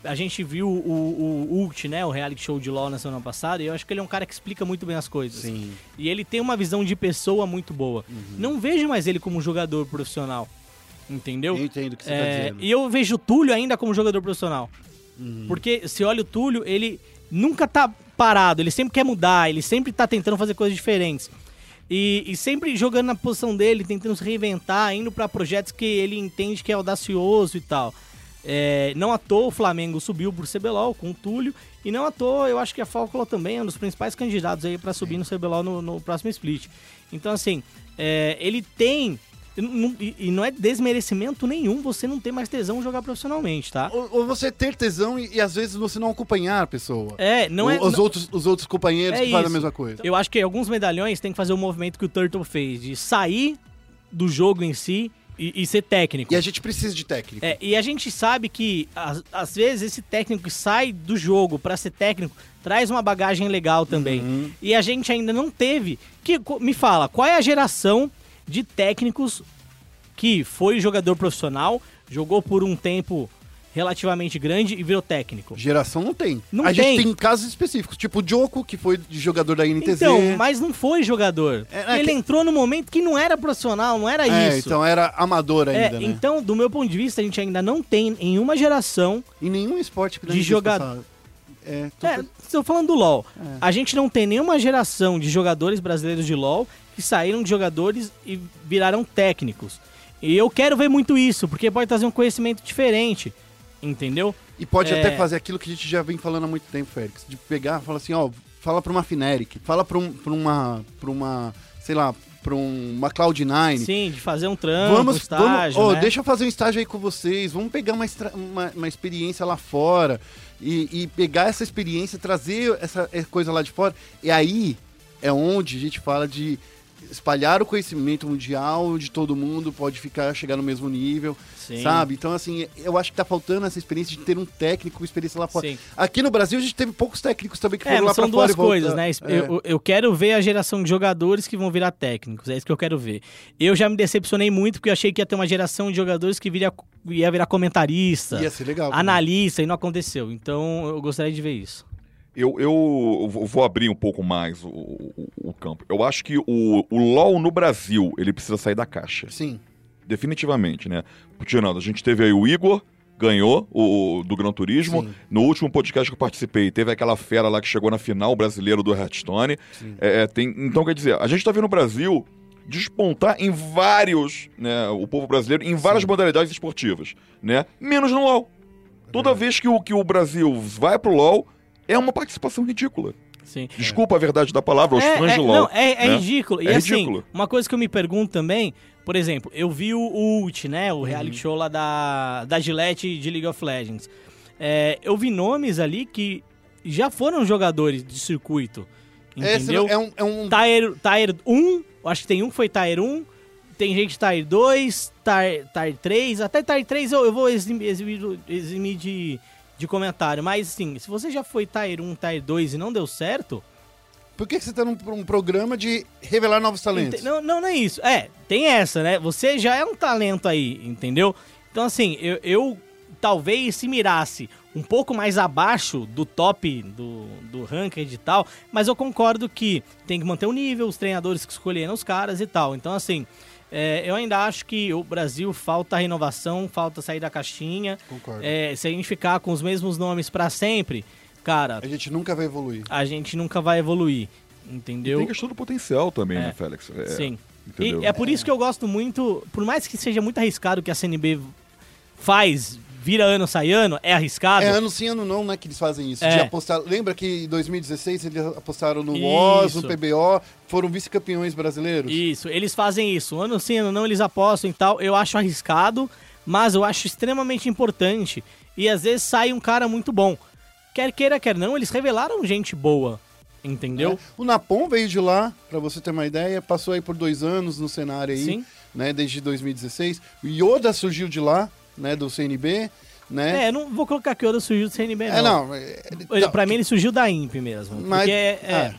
A gente viu o, o, o Ult, né? O reality show de LoL na semana passada. E eu acho que ele é um cara que explica muito bem as coisas. Sim. E ele tem uma visão de pessoa muito boa. Uhum. Não vejo mais ele como um jogador profissional. Entendeu? Eu entendo o que você tá É, dizendo. e eu vejo o Túlio ainda como jogador profissional. Uhum. Porque se olha o Túlio, ele nunca tá parado, ele sempre quer mudar, ele sempre tá tentando fazer coisas diferentes. E, e sempre jogando na posição dele, tentando se reinventar, indo pra projetos que ele entende que é audacioso e tal. É, não à toa o Flamengo subiu pro CBLOL com o Túlio. E não à toa, eu acho que a Falcola também é um dos principais candidatos aí pra subir no CBLOL no, no próximo split. Então, assim, é, ele tem E não- é desmerecimento nenhum você não ter mais tesão em jogar profissionalmente, tá? Ou, ou você ter tesão e, e às vezes você não acompanhar a pessoa. É, não é. os, não- outros, os outros companheiros É que fazem a isso. mesma coisa. Eu acho que alguns medalhões têm que fazer o movimento que o Turtle fez, de sair do jogo em si e, e ser técnico. E a gente precisa de técnico. É, e a gente sabe que, às, às vezes, esse técnico que sai do jogo pra ser técnico traz uma bagagem legal também. Uhum. E a gente ainda não teve. Que, me fala, qual é a geração de técnicos que foi jogador profissional, jogou por um tempo relativamente grande e virou técnico? Geração não tem. Não a tem. gente tem casos específicos, tipo o Joko, que foi de jogador da INTZ. Então, mas não foi jogador. É, é Ele que- entrou no momento que não era profissional, não era É, isso. então era amador É, ainda, né? então, do meu ponto de vista, a gente ainda não tem em uma geração Em nenhum esporte que De jogador-. É, tô- É, estou falando do LoL. É. A gente não tem nenhuma geração de jogadores brasileiros de LoL que saíram de jogadores e viraram técnicos. E eu quero ver muito isso, porque pode trazer um conhecimento diferente. Entendeu? E pode É. até fazer aquilo que a gente já vem falando há muito tempo, Félix. De pegar e falar assim, ó, fala pra uma Fnatic, fala pra, um, pra uma. pra uma. sei lá, pra um- uma Cloud9. Sim, de fazer um trampo, Vamos, estágio, vamos, ô, né? deixa eu fazer um estágio aí com vocês, vamos pegar uma, uma, uma experiência lá fora e, e pegar essa experiência, trazer essa coisa lá de fora. E aí é onde a gente fala de espalhar o conhecimento mundial de todo mundo, pode ficar, chegar no mesmo nível, Sim. sabe? Então, assim, eu acho que tá faltando essa experiência de ter um técnico experiência lá fora. Sim. Aqui no Brasil a gente teve poucos técnicos também que É, foram lá são pra fora duas voltaram. coisas, né? É. Eu, eu quero ver a geração de jogadores que vão virar técnicos. É isso que eu quero ver. Eu já me decepcionei muito porque eu achei que ia ter uma geração de jogadores que viria, ia virar comentarista, Ia legal. analista, e não aconteceu. Então eu gostaria de ver isso. Eu, eu vou vou abrir um pouco mais o, o- o campo. Eu acho que o, o LoL no Brasil, ele precisa sair da caixa. Sim. Definitivamente, né? Tirando, a gente teve aí o Igor, ganhou o, do Gran Turismo. Sim. No último podcast que eu participei, teve aquela fera lá que chegou na final brasileiro do Hearthstone. Sim. É, é, tem, então, quer dizer, a gente tá vendo o Brasil despontar em vários, né, o povo brasileiro, em várias modalidades esportivas, né? Menos no LoL. Toda vez que o, que o Brasil vai pro LoL, é uma participação ridícula. Sim. Desculpa a verdade da palavra, os É, fãs é, de LoL. não, é, é né? ridículo. E É assim, ridículo. uma coisa que eu me pergunto também, por exemplo, eu vi o Ult, né? O reality Uhum. show lá da, da Gillette de League of Legends. É, eu vi nomes ali que já foram jogadores de circuito. Esse Entendeu? é um, é um Tier, tier 1, acho que tem um que foi Tier 1, tem gente Tier 2, Tier, tier 3, até Tier 3 eu, eu vou eximir, eximir de, de comentário, mas assim, se você já foi Tier 1, Tier 2 e não deu certo, Por que, que você tá num um programa de revelar novos talentos? não, não, não é isso. É, tem essa, né? Você já é um talento aí, entendeu? Então assim, eu, eu talvez se mirasse um pouco mais abaixo do top do, do ranked e tal, mas eu concordo que tem que manter o nível, os treinadores que escolheram os caras e tal. Então, assim, é, eu ainda acho que o Brasil falta renovação, falta sair da caixinha. Concordo. É, se a gente ficar com os mesmos nomes pra sempre, cara, A gente nunca vai evoluir. a gente nunca vai evoluir. Entendeu? Tem questão do potencial também, É. né, Félix? É, Sim. entendeu? E é por isso que eu gosto muito, por mais que seja muito arriscado o que a CNB faz, vira ano, sai ano, é arriscado. É ano sim, ano não, né, que eles fazem isso. É. De apostar, lembra que em 2016 eles apostaram no. WOS, no PBO, foram vice-campeões brasileiros? Isso, eles fazem isso. Ano sim, ano não, eles apostam e tal. Eu acho arriscado, mas eu acho extremamente importante. E às vezes sai um cara muito bom. Quer queira, quer não, eles revelaram gente boa. Entendeu? É. O Napom veio de lá, pra você ter uma ideia, passou aí por dois anos no cenário aí, Sim. né, desde 2016. O Yoda surgiu de lá, né, do CNB, né? É, não vou colocar que o Oda surgiu do CNB, não. É, não. é- Ele- não, Pra mim ele surgiu da IMP mesmo. Mas- porque é, é, é.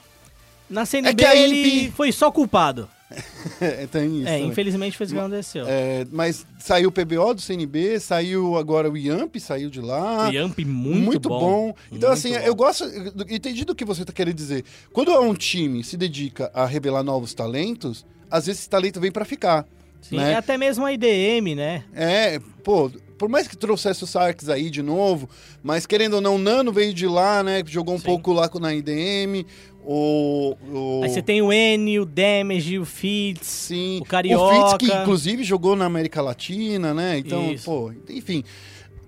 Na CNB a ele INPE foi só culpado. é, tem isso. É, também. infelizmente foi isso que aconteceu. É, mas saiu o PBO do CNB, saiu agora o IAMP, saiu de lá. o Yamp muito, bom. Então, Muito assim, bom. eu gosto. Entendi do que você tá querendo dizer. Quando um time se dedica a revelar novos talentos, às vezes esse talento vem pra ficar. Sim, né? até mesmo a IDM, né? É, pô, por mais que trouxesse o Sarks aí de novo, mas querendo ou não, o Nano veio de lá, né? Jogou um Sim. pouco lá na IDM. O. o Aí você tem o N, o Damage, o Fitz, Sim. o Carioca. O Fitz, que inclusive jogou na América Latina, né? Então, Isso. pô, enfim.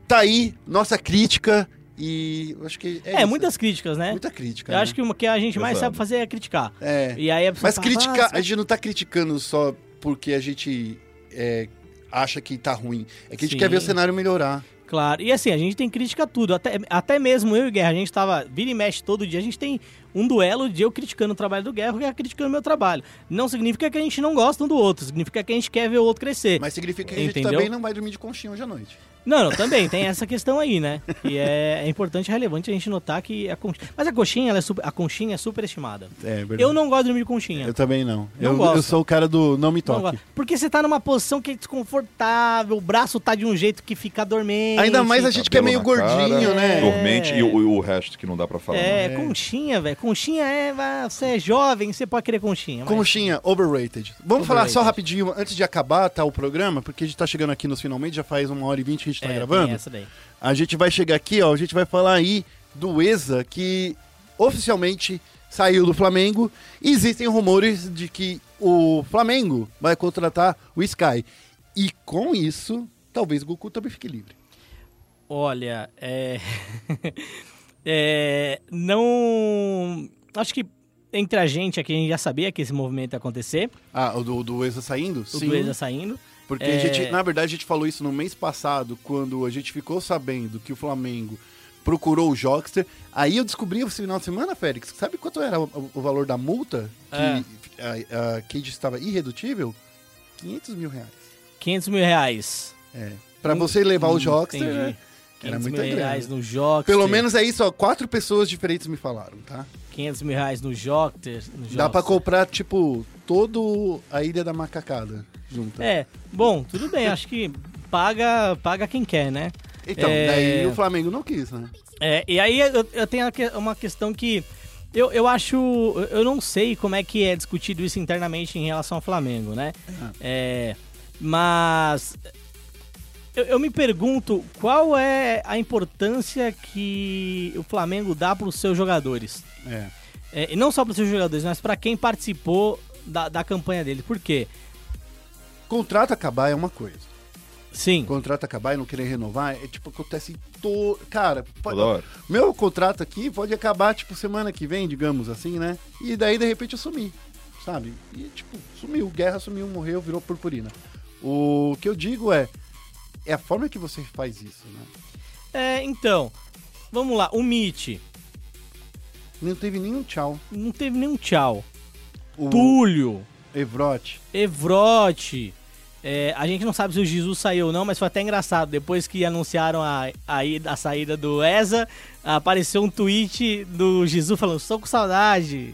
Tá aí, nossa crítica. E acho que. É, É, muitas críticas, né? Muita crítica. Eu né? acho que o que a gente mais Exato. sabe fazer é criticar. É. E aí Mas fala, criticar, "Ah, a gente não tá criticando só porque a gente é, acha que tá ruim. É que a gente Sim. quer ver o cenário melhorar. Claro. E assim, a gente tem crítica a tudo. Até, até mesmo eu e o Guerra, a gente tava. Vira e mexe todo dia, a gente tem um duelo de eu criticando o trabalho do Guerra e o Guerra criticando o meu trabalho. Não significa que a gente não gosta um do outro, significa que a gente quer ver o outro crescer. Mas significa que a gente Entendeu? também não vai dormir de conchinha hoje à noite. Não, não, também tem essa questão aí, né? E é, é importante e relevante a gente notar que a conchinha. Mas a conchinha, ela é super, a conchinha é superestimada. É verdade. Eu não gosto de dormir de conchinha. Eu também não. Não eu, gosto. eu sou o cara do não me Não toque. gosto. Porque você tá numa posição que é desconfortável, o braço tá de um jeito que fica dormente. Ainda mais a gente que é meio na cara, gordinho, né? Dormente e, o, o resto que não dá pra falar. É, né? conchinha, velho. Conchinha é. vai- Você é jovem, você pode querer conchinha. mas- Conchinha, overrated. Vamos falar só Overrated. rapidinho, antes de acabar tá, o programa, porque a gente tá chegando aqui nos finalmente, já faz uma hora e vinte gente tá É, gravando. essa daí. A gente vai chegar aqui, ó, a gente vai falar aí do ESA, que oficialmente saiu do Flamengo. E existem rumores de que o Flamengo vai contratar o Sky. E com isso, talvez o Goku também fique livre. Olha, é. é. Não. Acho que entre a gente aqui a gente já sabia que esse movimento ia acontecer. Ah, o do, do ESA saindo? O Dueza saindo. Porque É. a gente, na verdade, a gente falou isso no mês passado, quando a gente ficou sabendo que o Flamengo procurou o Jockster. Aí eu descobri no final de semana, Félix, sabe quanto era o, o valor da multa? Que a, a Cage estava irredutível? 500 mil reais. 500 mil reais. É. Pra você levar o Hum, Jockster, entendi. né? 500 muita mil reais no Jockster. Pelo menos é isso, ó. Quatro pessoas diferentes me falaram, tá? 500 mil reais no Jockster. No Dá pra Jockster. comprar, tipo, todo a Ilha da Macacada junto. É, bom, tudo bem. acho que paga, paga quem quer, né? Então, É. daí o Flamengo não quis, né? É, e aí eu, eu tenho uma questão que eu, eu acho. Eu não sei como é que é discutido isso internamente em relação ao Flamengo, né? É, mas. Eu, eu me pergunto qual é a importância que o Flamengo dá para os seus jogadores. É. É, e não só para os seus jogadores, mas para quem participou da, da campanha dele. Por quê? Contrato acabar é uma coisa. Sim. contrato acabar e não querer renovar, é tipo, acontece todo. Cara, pode- meu contrato aqui pode acabar, tipo, semana que vem, digamos assim, né? E daí, de repente, eu sumi, sabe? E, tipo, sumiu, guerra sumiu, morreu, virou purpurina. O que eu digo é, é a forma que você faz isso, né? É, então, vamos lá. O Mitch Não teve nenhum tchau. não teve nenhum tchau. O Túlio. Evrote. Evrote. É, a gente não sabe se o Jesus saiu ou não, mas foi até engraçado. Depois que anunciaram a, a, a saída do ESA, apareceu um tweet do Jesus falando: Estou com saudade,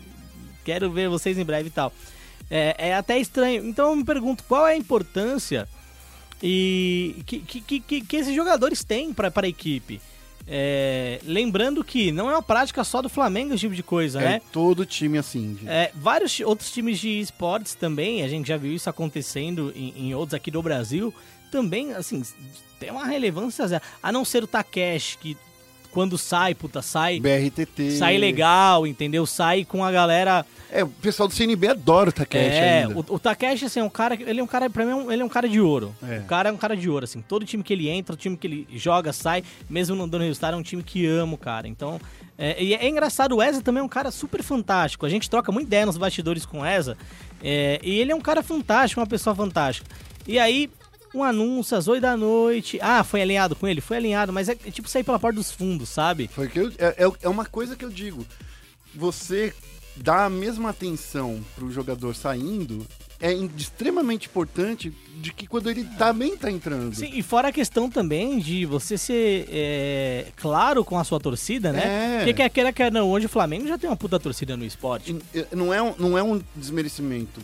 quero ver vocês em breve e tal. É, é até estranho. Então eu me pergunto qual é a importância e que, que- que, que esses jogadores têm para a equipe. É, lembrando que não é uma prática só do Flamengo esse tipo de coisa, né? É todo time assim. gente. É, vários outros times de esportes também, a gente já viu isso acontecendo em, em outros aqui do Brasil, também, assim, tem uma relevância zero. A não ser o Takeshi, que quando sai, puta, sai, BRTT. sai legal, entendeu? Sai com a galera... É, o pessoal do CNB adora o Takeshi É, ainda. o, o Takeshi, assim, é um cara, ele é um cara, pra mim, é um- ele é um cara de ouro. É. O cara é um cara de ouro, assim, todo time que ele entra, o time que ele joga, sai, mesmo não dando resultado, é um time que ama o cara. Então, é, e é engraçado, o Eza também é um cara super fantástico. A gente troca muita ideia nos bastidores com o Eza, é, e ele é um cara fantástico, uma pessoa fantástica. E aí, um anúncio às 8 da noite, ah, foi alinhado com ele? Foi alinhado, mas é, é tipo sair pela porta dos fundos, sabe? Foi que eu- é, é- é uma coisa que eu digo. Você dá a mesma atenção pro jogador saindo é extremamente importante de que quando ele também tá entrando. Sim, e fora a questão também de você ser é, claro com a sua torcida, né? É. Porque quer queira, quer não, hoje o Flamengo já tem uma puta torcida no esporte. E, Não é, um, não é um desmerecimento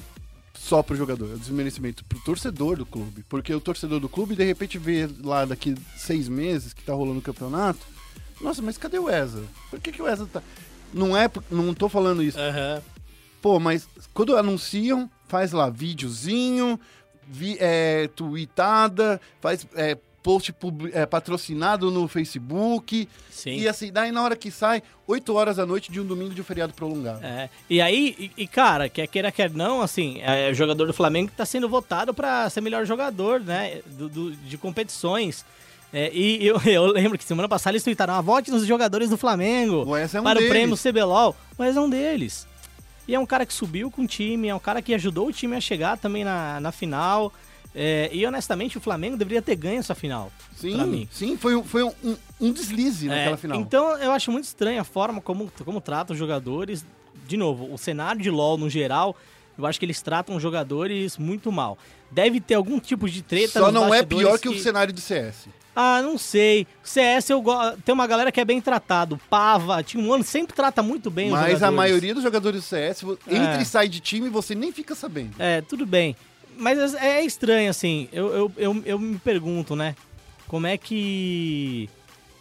só pro jogador, é um desmerecimento pro torcedor do clube. Porque o torcedor do clube, de repente, vê lá daqui seis meses que tá rolando o campeonato. Nossa, mas cadê o ESA? Por que, que o ESA tá. Não é. Não tô falando isso. Aham. Pô, mas quando anunciam, faz lá videozinho, vi, é, tweetada, faz é, post publi- é, patrocinado no Facebook. Sim. E assim, daí na hora que sai, 8 horas da noite de um domingo de um feriado prolongado. É, e aí, e, e, cara, quer queira, quer não, assim, é o jogador do Flamengo que tá sendo votado pra ser melhor jogador, né, do, do- de competições. É, e eu, eu lembro que semana passada eles tweetaram, ah, vote nos jogadores do Flamengo O é um para deles. o prêmio CBLOL, mas é um deles. E é um cara que subiu com o time, é um cara que ajudou o time a chegar também na, na final. É, e honestamente, o Flamengo deveria ter ganho essa final. Sim, sim, foi, um- foi um, um- um deslize É, naquela final. Então eu acho muito estranha a forma como, como trata os jogadores. De novo, o cenário de LoL no geral, eu acho que eles tratam os jogadores muito mal. Deve ter algum tipo de treta Só não é pior que, o cenário do CS. Ah, não sei. CS eu go... tem uma galera que é bem tratado. Pava, Team One sempre trata muito bem os Mas jogadores. a maioria dos jogadores do CS, É. entra e sai de time e você nem fica sabendo. É, tudo bem. Mas é, é estranho, assim. Eu, eu, eu, eu me pergunto, né? Como é que.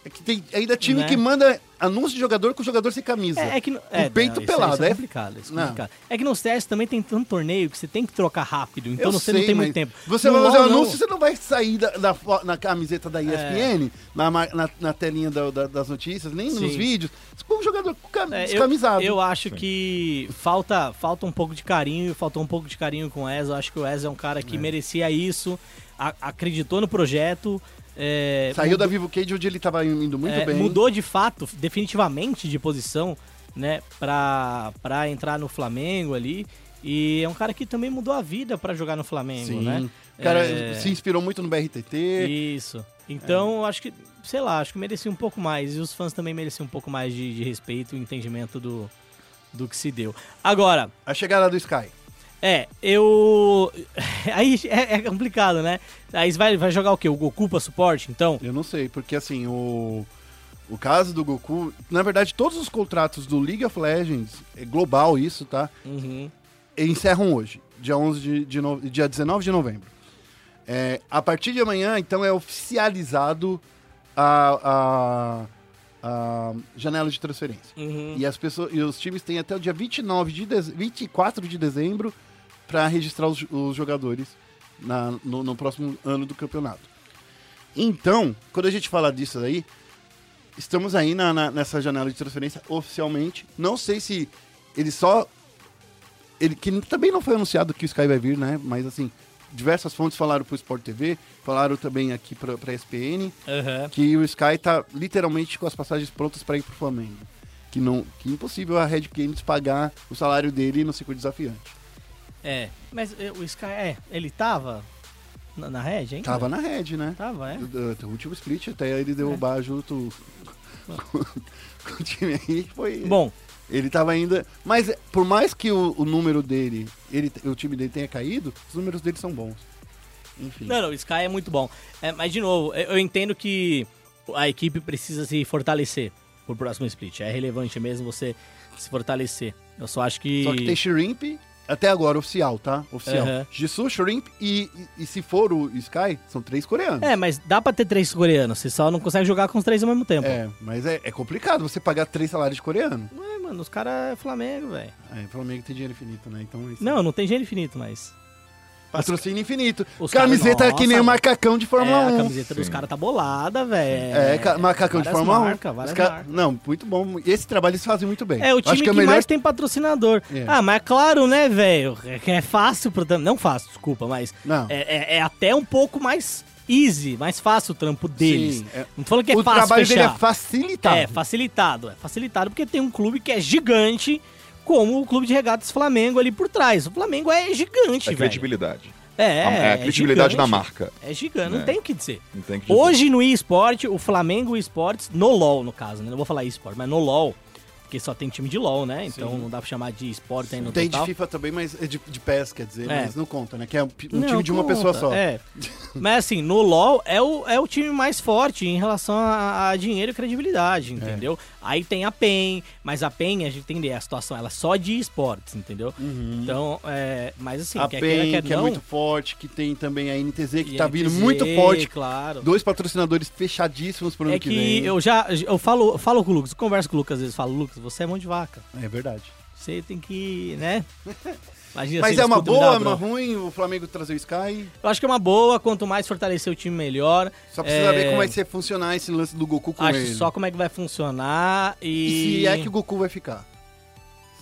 É que tem ainda time Né? que manda anúncio de jogador com jogador sem camisa. É, é que. É, peito não, isso- pelado, isso é é? complicado. Isso é, complicado. é que no CS também tem tanto torneio que você tem que trocar rápido. Então Eu você sei, não tem muito tempo. Você No vai fazer um LoL, não. anúncio, você não vai sair da, da na camiseta da ESPN, na, ma- na, na telinha da- da- das notícias, nem nos Sim. vídeos. Com um jogador com cam- É, eu- descamisado. Eu, acho que falta, falta um pouco de carinho, faltou um pouco de carinho com o Wes. Eu acho que o Wes é um cara que merecia isso, a- acreditou no projeto. É, Saiu mudou- da Vivo Cage onde ele tava indo muito é, bem. Mudou de fato, definitivamente de posição, né, pra, pra entrar no Flamengo ali. E é um cara que também mudou a vida pra jogar no Flamengo, Sim. né? O cara É, se inspirou muito no BRTT. Isso. Então, eu acho que, sei lá, acho que merecia um pouco mais. E os fãs também mereciam um pouco mais de, de respeito e entendimento do, do que se deu. Agora, A chegada do Sky. É, eu. Aí é, é complicado, né? Aí vai, vai jogar o quê? O Goku pra suporte, então? Eu não sei, porque assim, o, o caso do Goku, na verdade, todos os contratos do League of Legends, é global isso, tá? Uhum. Encerram hoje, dia, 11 de, de no- dia 19 de novembro. É, a partir de amanhã, então, é oficializado a, a, a janela de transferência. Uhum. E, as pessoas, e os times têm até o dia 29 de dez, 24 de dezembro para registrar os, os jogadores na- no, no próximo ano do campeonato. Então, quando a gente fala disso aí, estamos aí na, na- nessa janela de transferência oficialmente. Não sei se ele só. Ele, que também não foi anunciado que o Sky vai vir, né? Mas assim, diversas fontes falaram pro Sport TV, falaram também aqui pra, pra ESPN Aham. que o Sky tá literalmente com as passagens prontas para ir pro Flamengo. Que não, que é impossível a Red Games pagar o salário dele no ciclo desafiante. É. Mas é, o Sky, é, ele tava na, na Red, hein? Tava na Red, né? Tava, é. O, o último split até ele derrubar junto com, com o time aí foi. Bom, Ele tava ainda. Mas é, por mais que o, o número dele, ele, o time dele tenha caído, os números dele são bons. Enfim. Não, não, o Sky é muito bom. É, mas, de novo, eu eu entendo que a equipe precisa se fortalecer pro próximo split. É relevante mesmo você se fortalecer. Eu só acho que. Só que tem Shrimp, até agora, oficial, tá? Oficial. Aham. Jisoo, Shrimp e, e, e se for o Sky, são três coreanos. É, mas dá pra ter três coreanos. Você só não consegue jogar com os três ao mesmo tempo. É, mas é, é complicado você pagar três salários de coreano. Ué, mano, os caras é Flamengo, velho. É, Flamengo tem dinheiro infinito, né? Então, isso. Não, não tem dinheiro infinito, mas. Patrocínio infinito. Os Camiseta caras- que nem o Nossa, macacão de Fórmula é, 1. a camiseta dos Sim. caras tá bolada, velho. É, ca- macacão de Fórmula 1. Os várias ca- marcas. Não, muito bom. Esse trabalho eles fazem muito bem. É o time Acho que, que é o melhor. mais tem patrocinador. É. Ah, mas é claro, né, velho? É é fácil pro trampo. Não fácil, desculpa, mas. Não. É, é- é até um pouco mais easy, mais fácil o trampo deles. Sim, é. Não tô falando que é o fácil trabalho dele fechar. é facilitado. É, facilitado. É facilitado porque tem um clube que é gigante, como o clube de regatas Flamengo ali por trás. O Flamengo é gigante, É velho. credibilidade. É, A- é a credibilidade gigante. da marca. É gigante, não É. tem o que dizer. Não tem que dizer. Hoje no eSport, o Flamengo eSports, no LoL no caso, né? Não vou falar eSport, mas no LoL, porque só tem time de LoL, né? Então Sim. não dá pra chamar de eSport aí no Tem de total. FIFA também, mas é de, de PES, quer dizer, É. mas não conta, né? Que é um, um Não, time de uma conta, pessoa só. É. Mas assim, no LoL é o, é o time mais forte em relação a, a dinheiro e credibilidade, É. entendeu? Aí tem a PEN, mas a PEN, a gente tem a situação, ela é só de esportes, entendeu? Então, é, mas assim, Uhum. a quer queira, PEN, quer que é não, muito forte, que tem também a NTZ, que e tá a vindo NTZ, muito forte. claro. Dois patrocinadores fechadíssimos pro ano É que, que vem. eu já eu falo, falo com o Lucas, eu converso com o Lucas às vezes, falo, Lucas, você é mão de vaca. É verdade. Você tem que, né? Imagina Mas se é uma boa, é uma ruim o Flamengo trazer o Sky? Eu acho que é uma boa, quanto mais fortalecer o time, melhor. Só precisa É, ver como vai ser funcionar esse lance do Goku com Acho ele. só como é que vai funcionar E e... se é que o Goku vai ficar.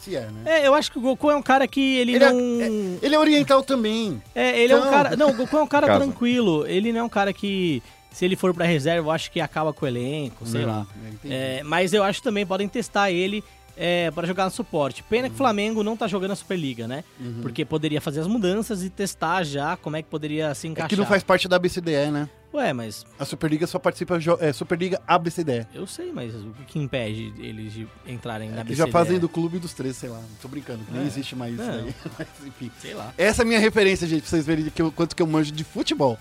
Se é, né? É, eu acho que o Goku é um cara que ele, Ele é- não... Ele é oriental também. É, ele é um Então- cara... Não, o Goku é um cara tranquilo. Ele não é um cara que, se ele for pra reserva, eu acho que acaba com o elenco, sei Não, lá. é. É, mas eu acho que também podem testar ele é, para jogar no suporte. Pena que o Flamengo não tá jogando a Superliga, né? Porque poderia fazer as mudanças e testar já como é que poderia se É encaixar. que não faz parte da ABCDE, né? Ué, mas A Superliga só participa é, Superliga ABCDE. eu sei, mas o que, impede eles de entrarem na Que BCD? já fazem do clube dos três, sei lá. Tô brincando, nem É. existe mais isso Não. aí. Mas enfim. Sei lá. Essa é a minha referência, gente, pra vocês verem que eu- quanto que eu manjo de futebol.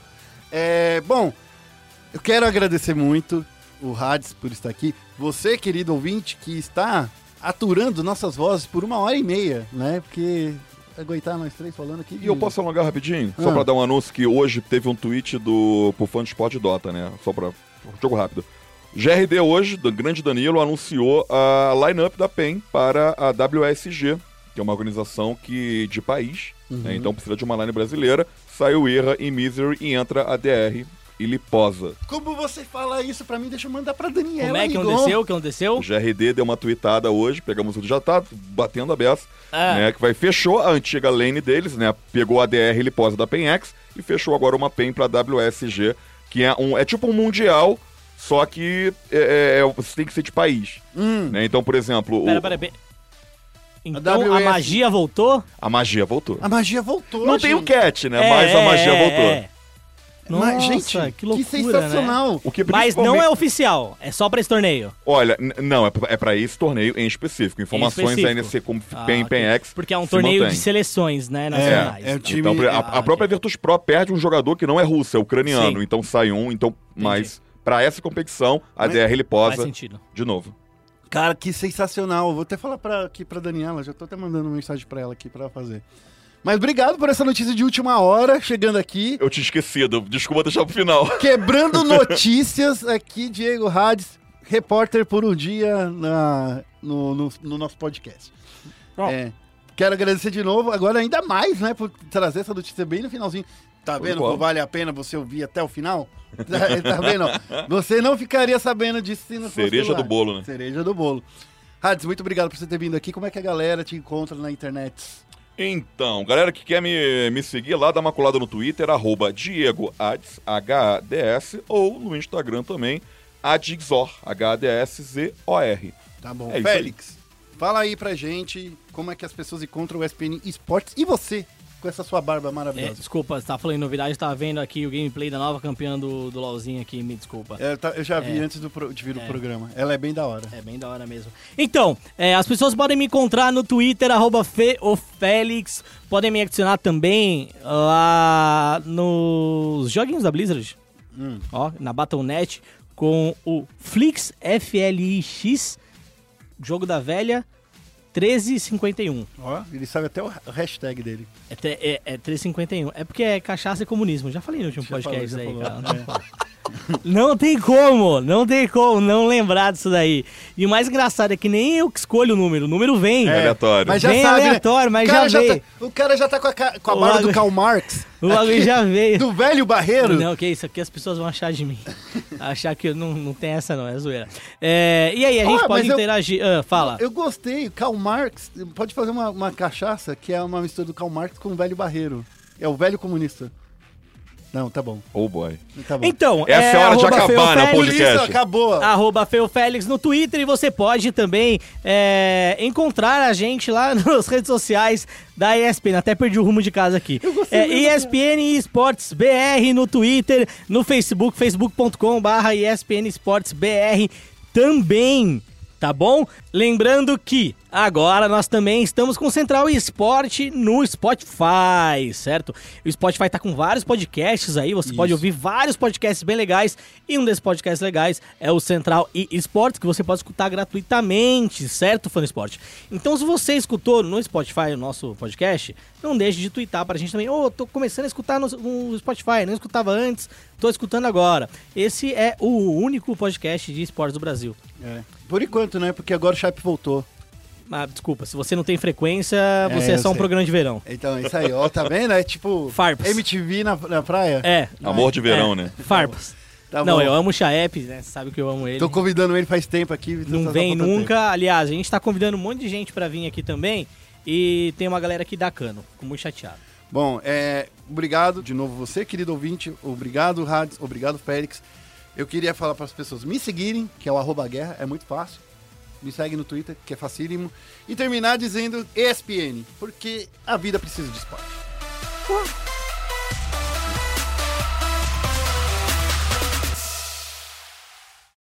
É, bom, eu quero agradecer muito o Hades por estar aqui. Você, querido ouvinte, que está aturando nossas vozes por uma hora e meia, né? Porque aguentar nós três falando aqui. E eu posso alongar rapidinho? Só Ah. pra dar um anúncio que hoje teve um tweet do pro fã de Sport Dota, né? Só pra. Jogo rápido. GRD hoje, do grande Danilo, anunciou a lineup da PEN para a WSG, que é uma organização que de país, né? então precisa de uma line brasileira. Saiu Erra e Misery e entra a DR e Liposa. Como você fala isso pra mim? Deixa eu mandar pra Daniela. Como é que amigão. aconteceu? O que aconteceu? O GRD deu uma tweetada hoje, pegamos o já tá batendo a beça, Ah. né? Que vai fechou a antiga lane deles, né? Pegou a DR e Liposa da PENX e fechou agora uma PEN pra WSG, que é um é tipo um mundial, só que é, é- você tem que ser de país. Hum. Né? Então, por exemplo, o- Pera, pera, pera. Então a, WS. magia voltou? a magia voltou. A magia voltou, Não tem o gente. cat, né? Mas a magia voltou. É. Nossa, Mas, gente, que loucura, sensacional. O que Mas não é oficial, é só pra esse torneio. Olha, não, é pra, é esse torneio em específico. Informações específico. da NC como Ah, PEN, ok. PENX. Porque é um torneio mantém. de seleções, né, nacionais. é o time- Então, a, Ah, a própria. Virtus Pro perde um jogador que não é russo, é ucraniano. Sim. Então sai um, então. Mas pra essa competição, a Mas- DR ele Faz posa sentido. de novo. Cara, que sensacional. Vou até falar pra, aqui pra Daniela, já tô até mandando uma mensagem pra ela aqui pra ela fazer. Mas obrigado por essa notícia de última hora, chegando aqui. Eu tinha esquecido, desculpa deixar pro final. Quebrando notícias aqui, Diego Hades, repórter por um dia na, no, no- no nosso podcast. Ó. É, quero agradecer de novo, agora ainda mais, né, por trazer essa notícia bem no finalzinho. Tá vendo como vale a pena você ouvir até o final? Tá, tá vendo? Você não ficaria sabendo disso se não fosse Cereja do bolo, né? Cereja do bolo. Hades, muito obrigado por você ter vindo aqui. Como é que a galera te encontra na internet? Então, galera que quer me, me seguir lá, dá uma colada no Twitter, arroba DiegoAds, H-A-D-S, ou no Instagram também, Adixor, H-A-D-S-Z-O-R. Tá bom. É Félix, fala aí pra gente como é que as pessoas encontram o SPN Esportes e você com essa sua barba É, maravilhosa. desculpa, você tava falando em novidade, tava vendo aqui o gameplay da nova campeã do, do LoLzinho aqui, me desculpa. É, tá- eu já vi É. antes do de vir o É. programa. Ela é bem da hora. É bem da hora mesmo. Então, é, as pessoas podem me encontrar no Twitter, arroba FeoFélix. Podem me adicionar também lá nos joguinhos da Blizzard. Hum. Ó, na Battle.net com o Flix F-L-I-X, jogo da velha 1351. Ó, ele sabe até o ha- o hashtag dele. É, é, é 351. É porque é cachaça e comunismo. Já falei no último Já podcast falou, aí, cara. Como. Não tem como, não tem como não lembrar disso daí. E o mais engraçado é que nem eu que escolho o número, o número vem. É. Aleatório. Mas já Bem sabe, aleatório, né? mas O cara já veio. tá, o cara já tá com a, com a barba do Karl Marx. O bagulho Aqui, já veio. Do velho barreiro. Não, que isso aqui as pessoas vão achar de mim. achar que eu não, não tem essa não, é zoeira. É, e aí, a gente Ah, pode mas eu- interagir. Ah, fala. Eu gostei. Karl Marx pode fazer uma, uma cachaça que é uma mistura do Karl Marx com o velho barreiro. É o velho comunista. Não, tá bom. Oh boy. Tá bom. Então, Essa é a hora de acabar, né, Feofélix, Por podcast. isso, acabou. arroba Félix no Twitter e você pode também é, encontrar a gente lá nas redes sociais da ESPN. Até perdi o rumo de casa aqui. É, ESPN Esportes BR no Twitter, no Facebook, facebook.com barra ESPN Esportes BR também. Tá bom? Lembrando que agora nós também estamos com Central Esporte no Spotify, certo? O Spotify tá com vários podcasts aí, você pode Isso. ouvir vários podcasts bem legais. E um desses podcasts legais é o Central e Esportes, que você pode escutar gratuitamente, certo, Fã Esporte? Então, se você escutou no Spotify o nosso podcast, não deixe de twittar pra gente também. Ô, tô começando a escutar no, no Spotify, não escutava antes, tô escutando agora. Esse é o único podcast de esportes do Brasil. É. Por enquanto, né? Porque agora o Chape voltou. Ah, desculpa, se você não tem frequência, você é, eu só um sei. programa de verão. Então, é isso aí, ó. Tá vendo? É tipo Farpas. MTV na, na praia. É. Amor de verão, é, né? Farpas. Tá não, eu amo o Chaep, né? Você sabe que eu amo ele. Tô convidando ele faz tempo aqui. Não tá vem faltando nunca. Aliás, a gente tá convidando um monte de gente pra vir aqui também. E tem uma galera aqui da Cano. Fico muito chateado. Bom, é, obrigado de novo você, querido ouvinte. Obrigado, Rads. Obrigado, Félix. Eu queria falar para as pessoas me seguirem, que é o arroba guerra, é muito fácil. me segue no Twitter, que é facílimo. E terminar dizendo ESPN, porque a vida precisa de esporte.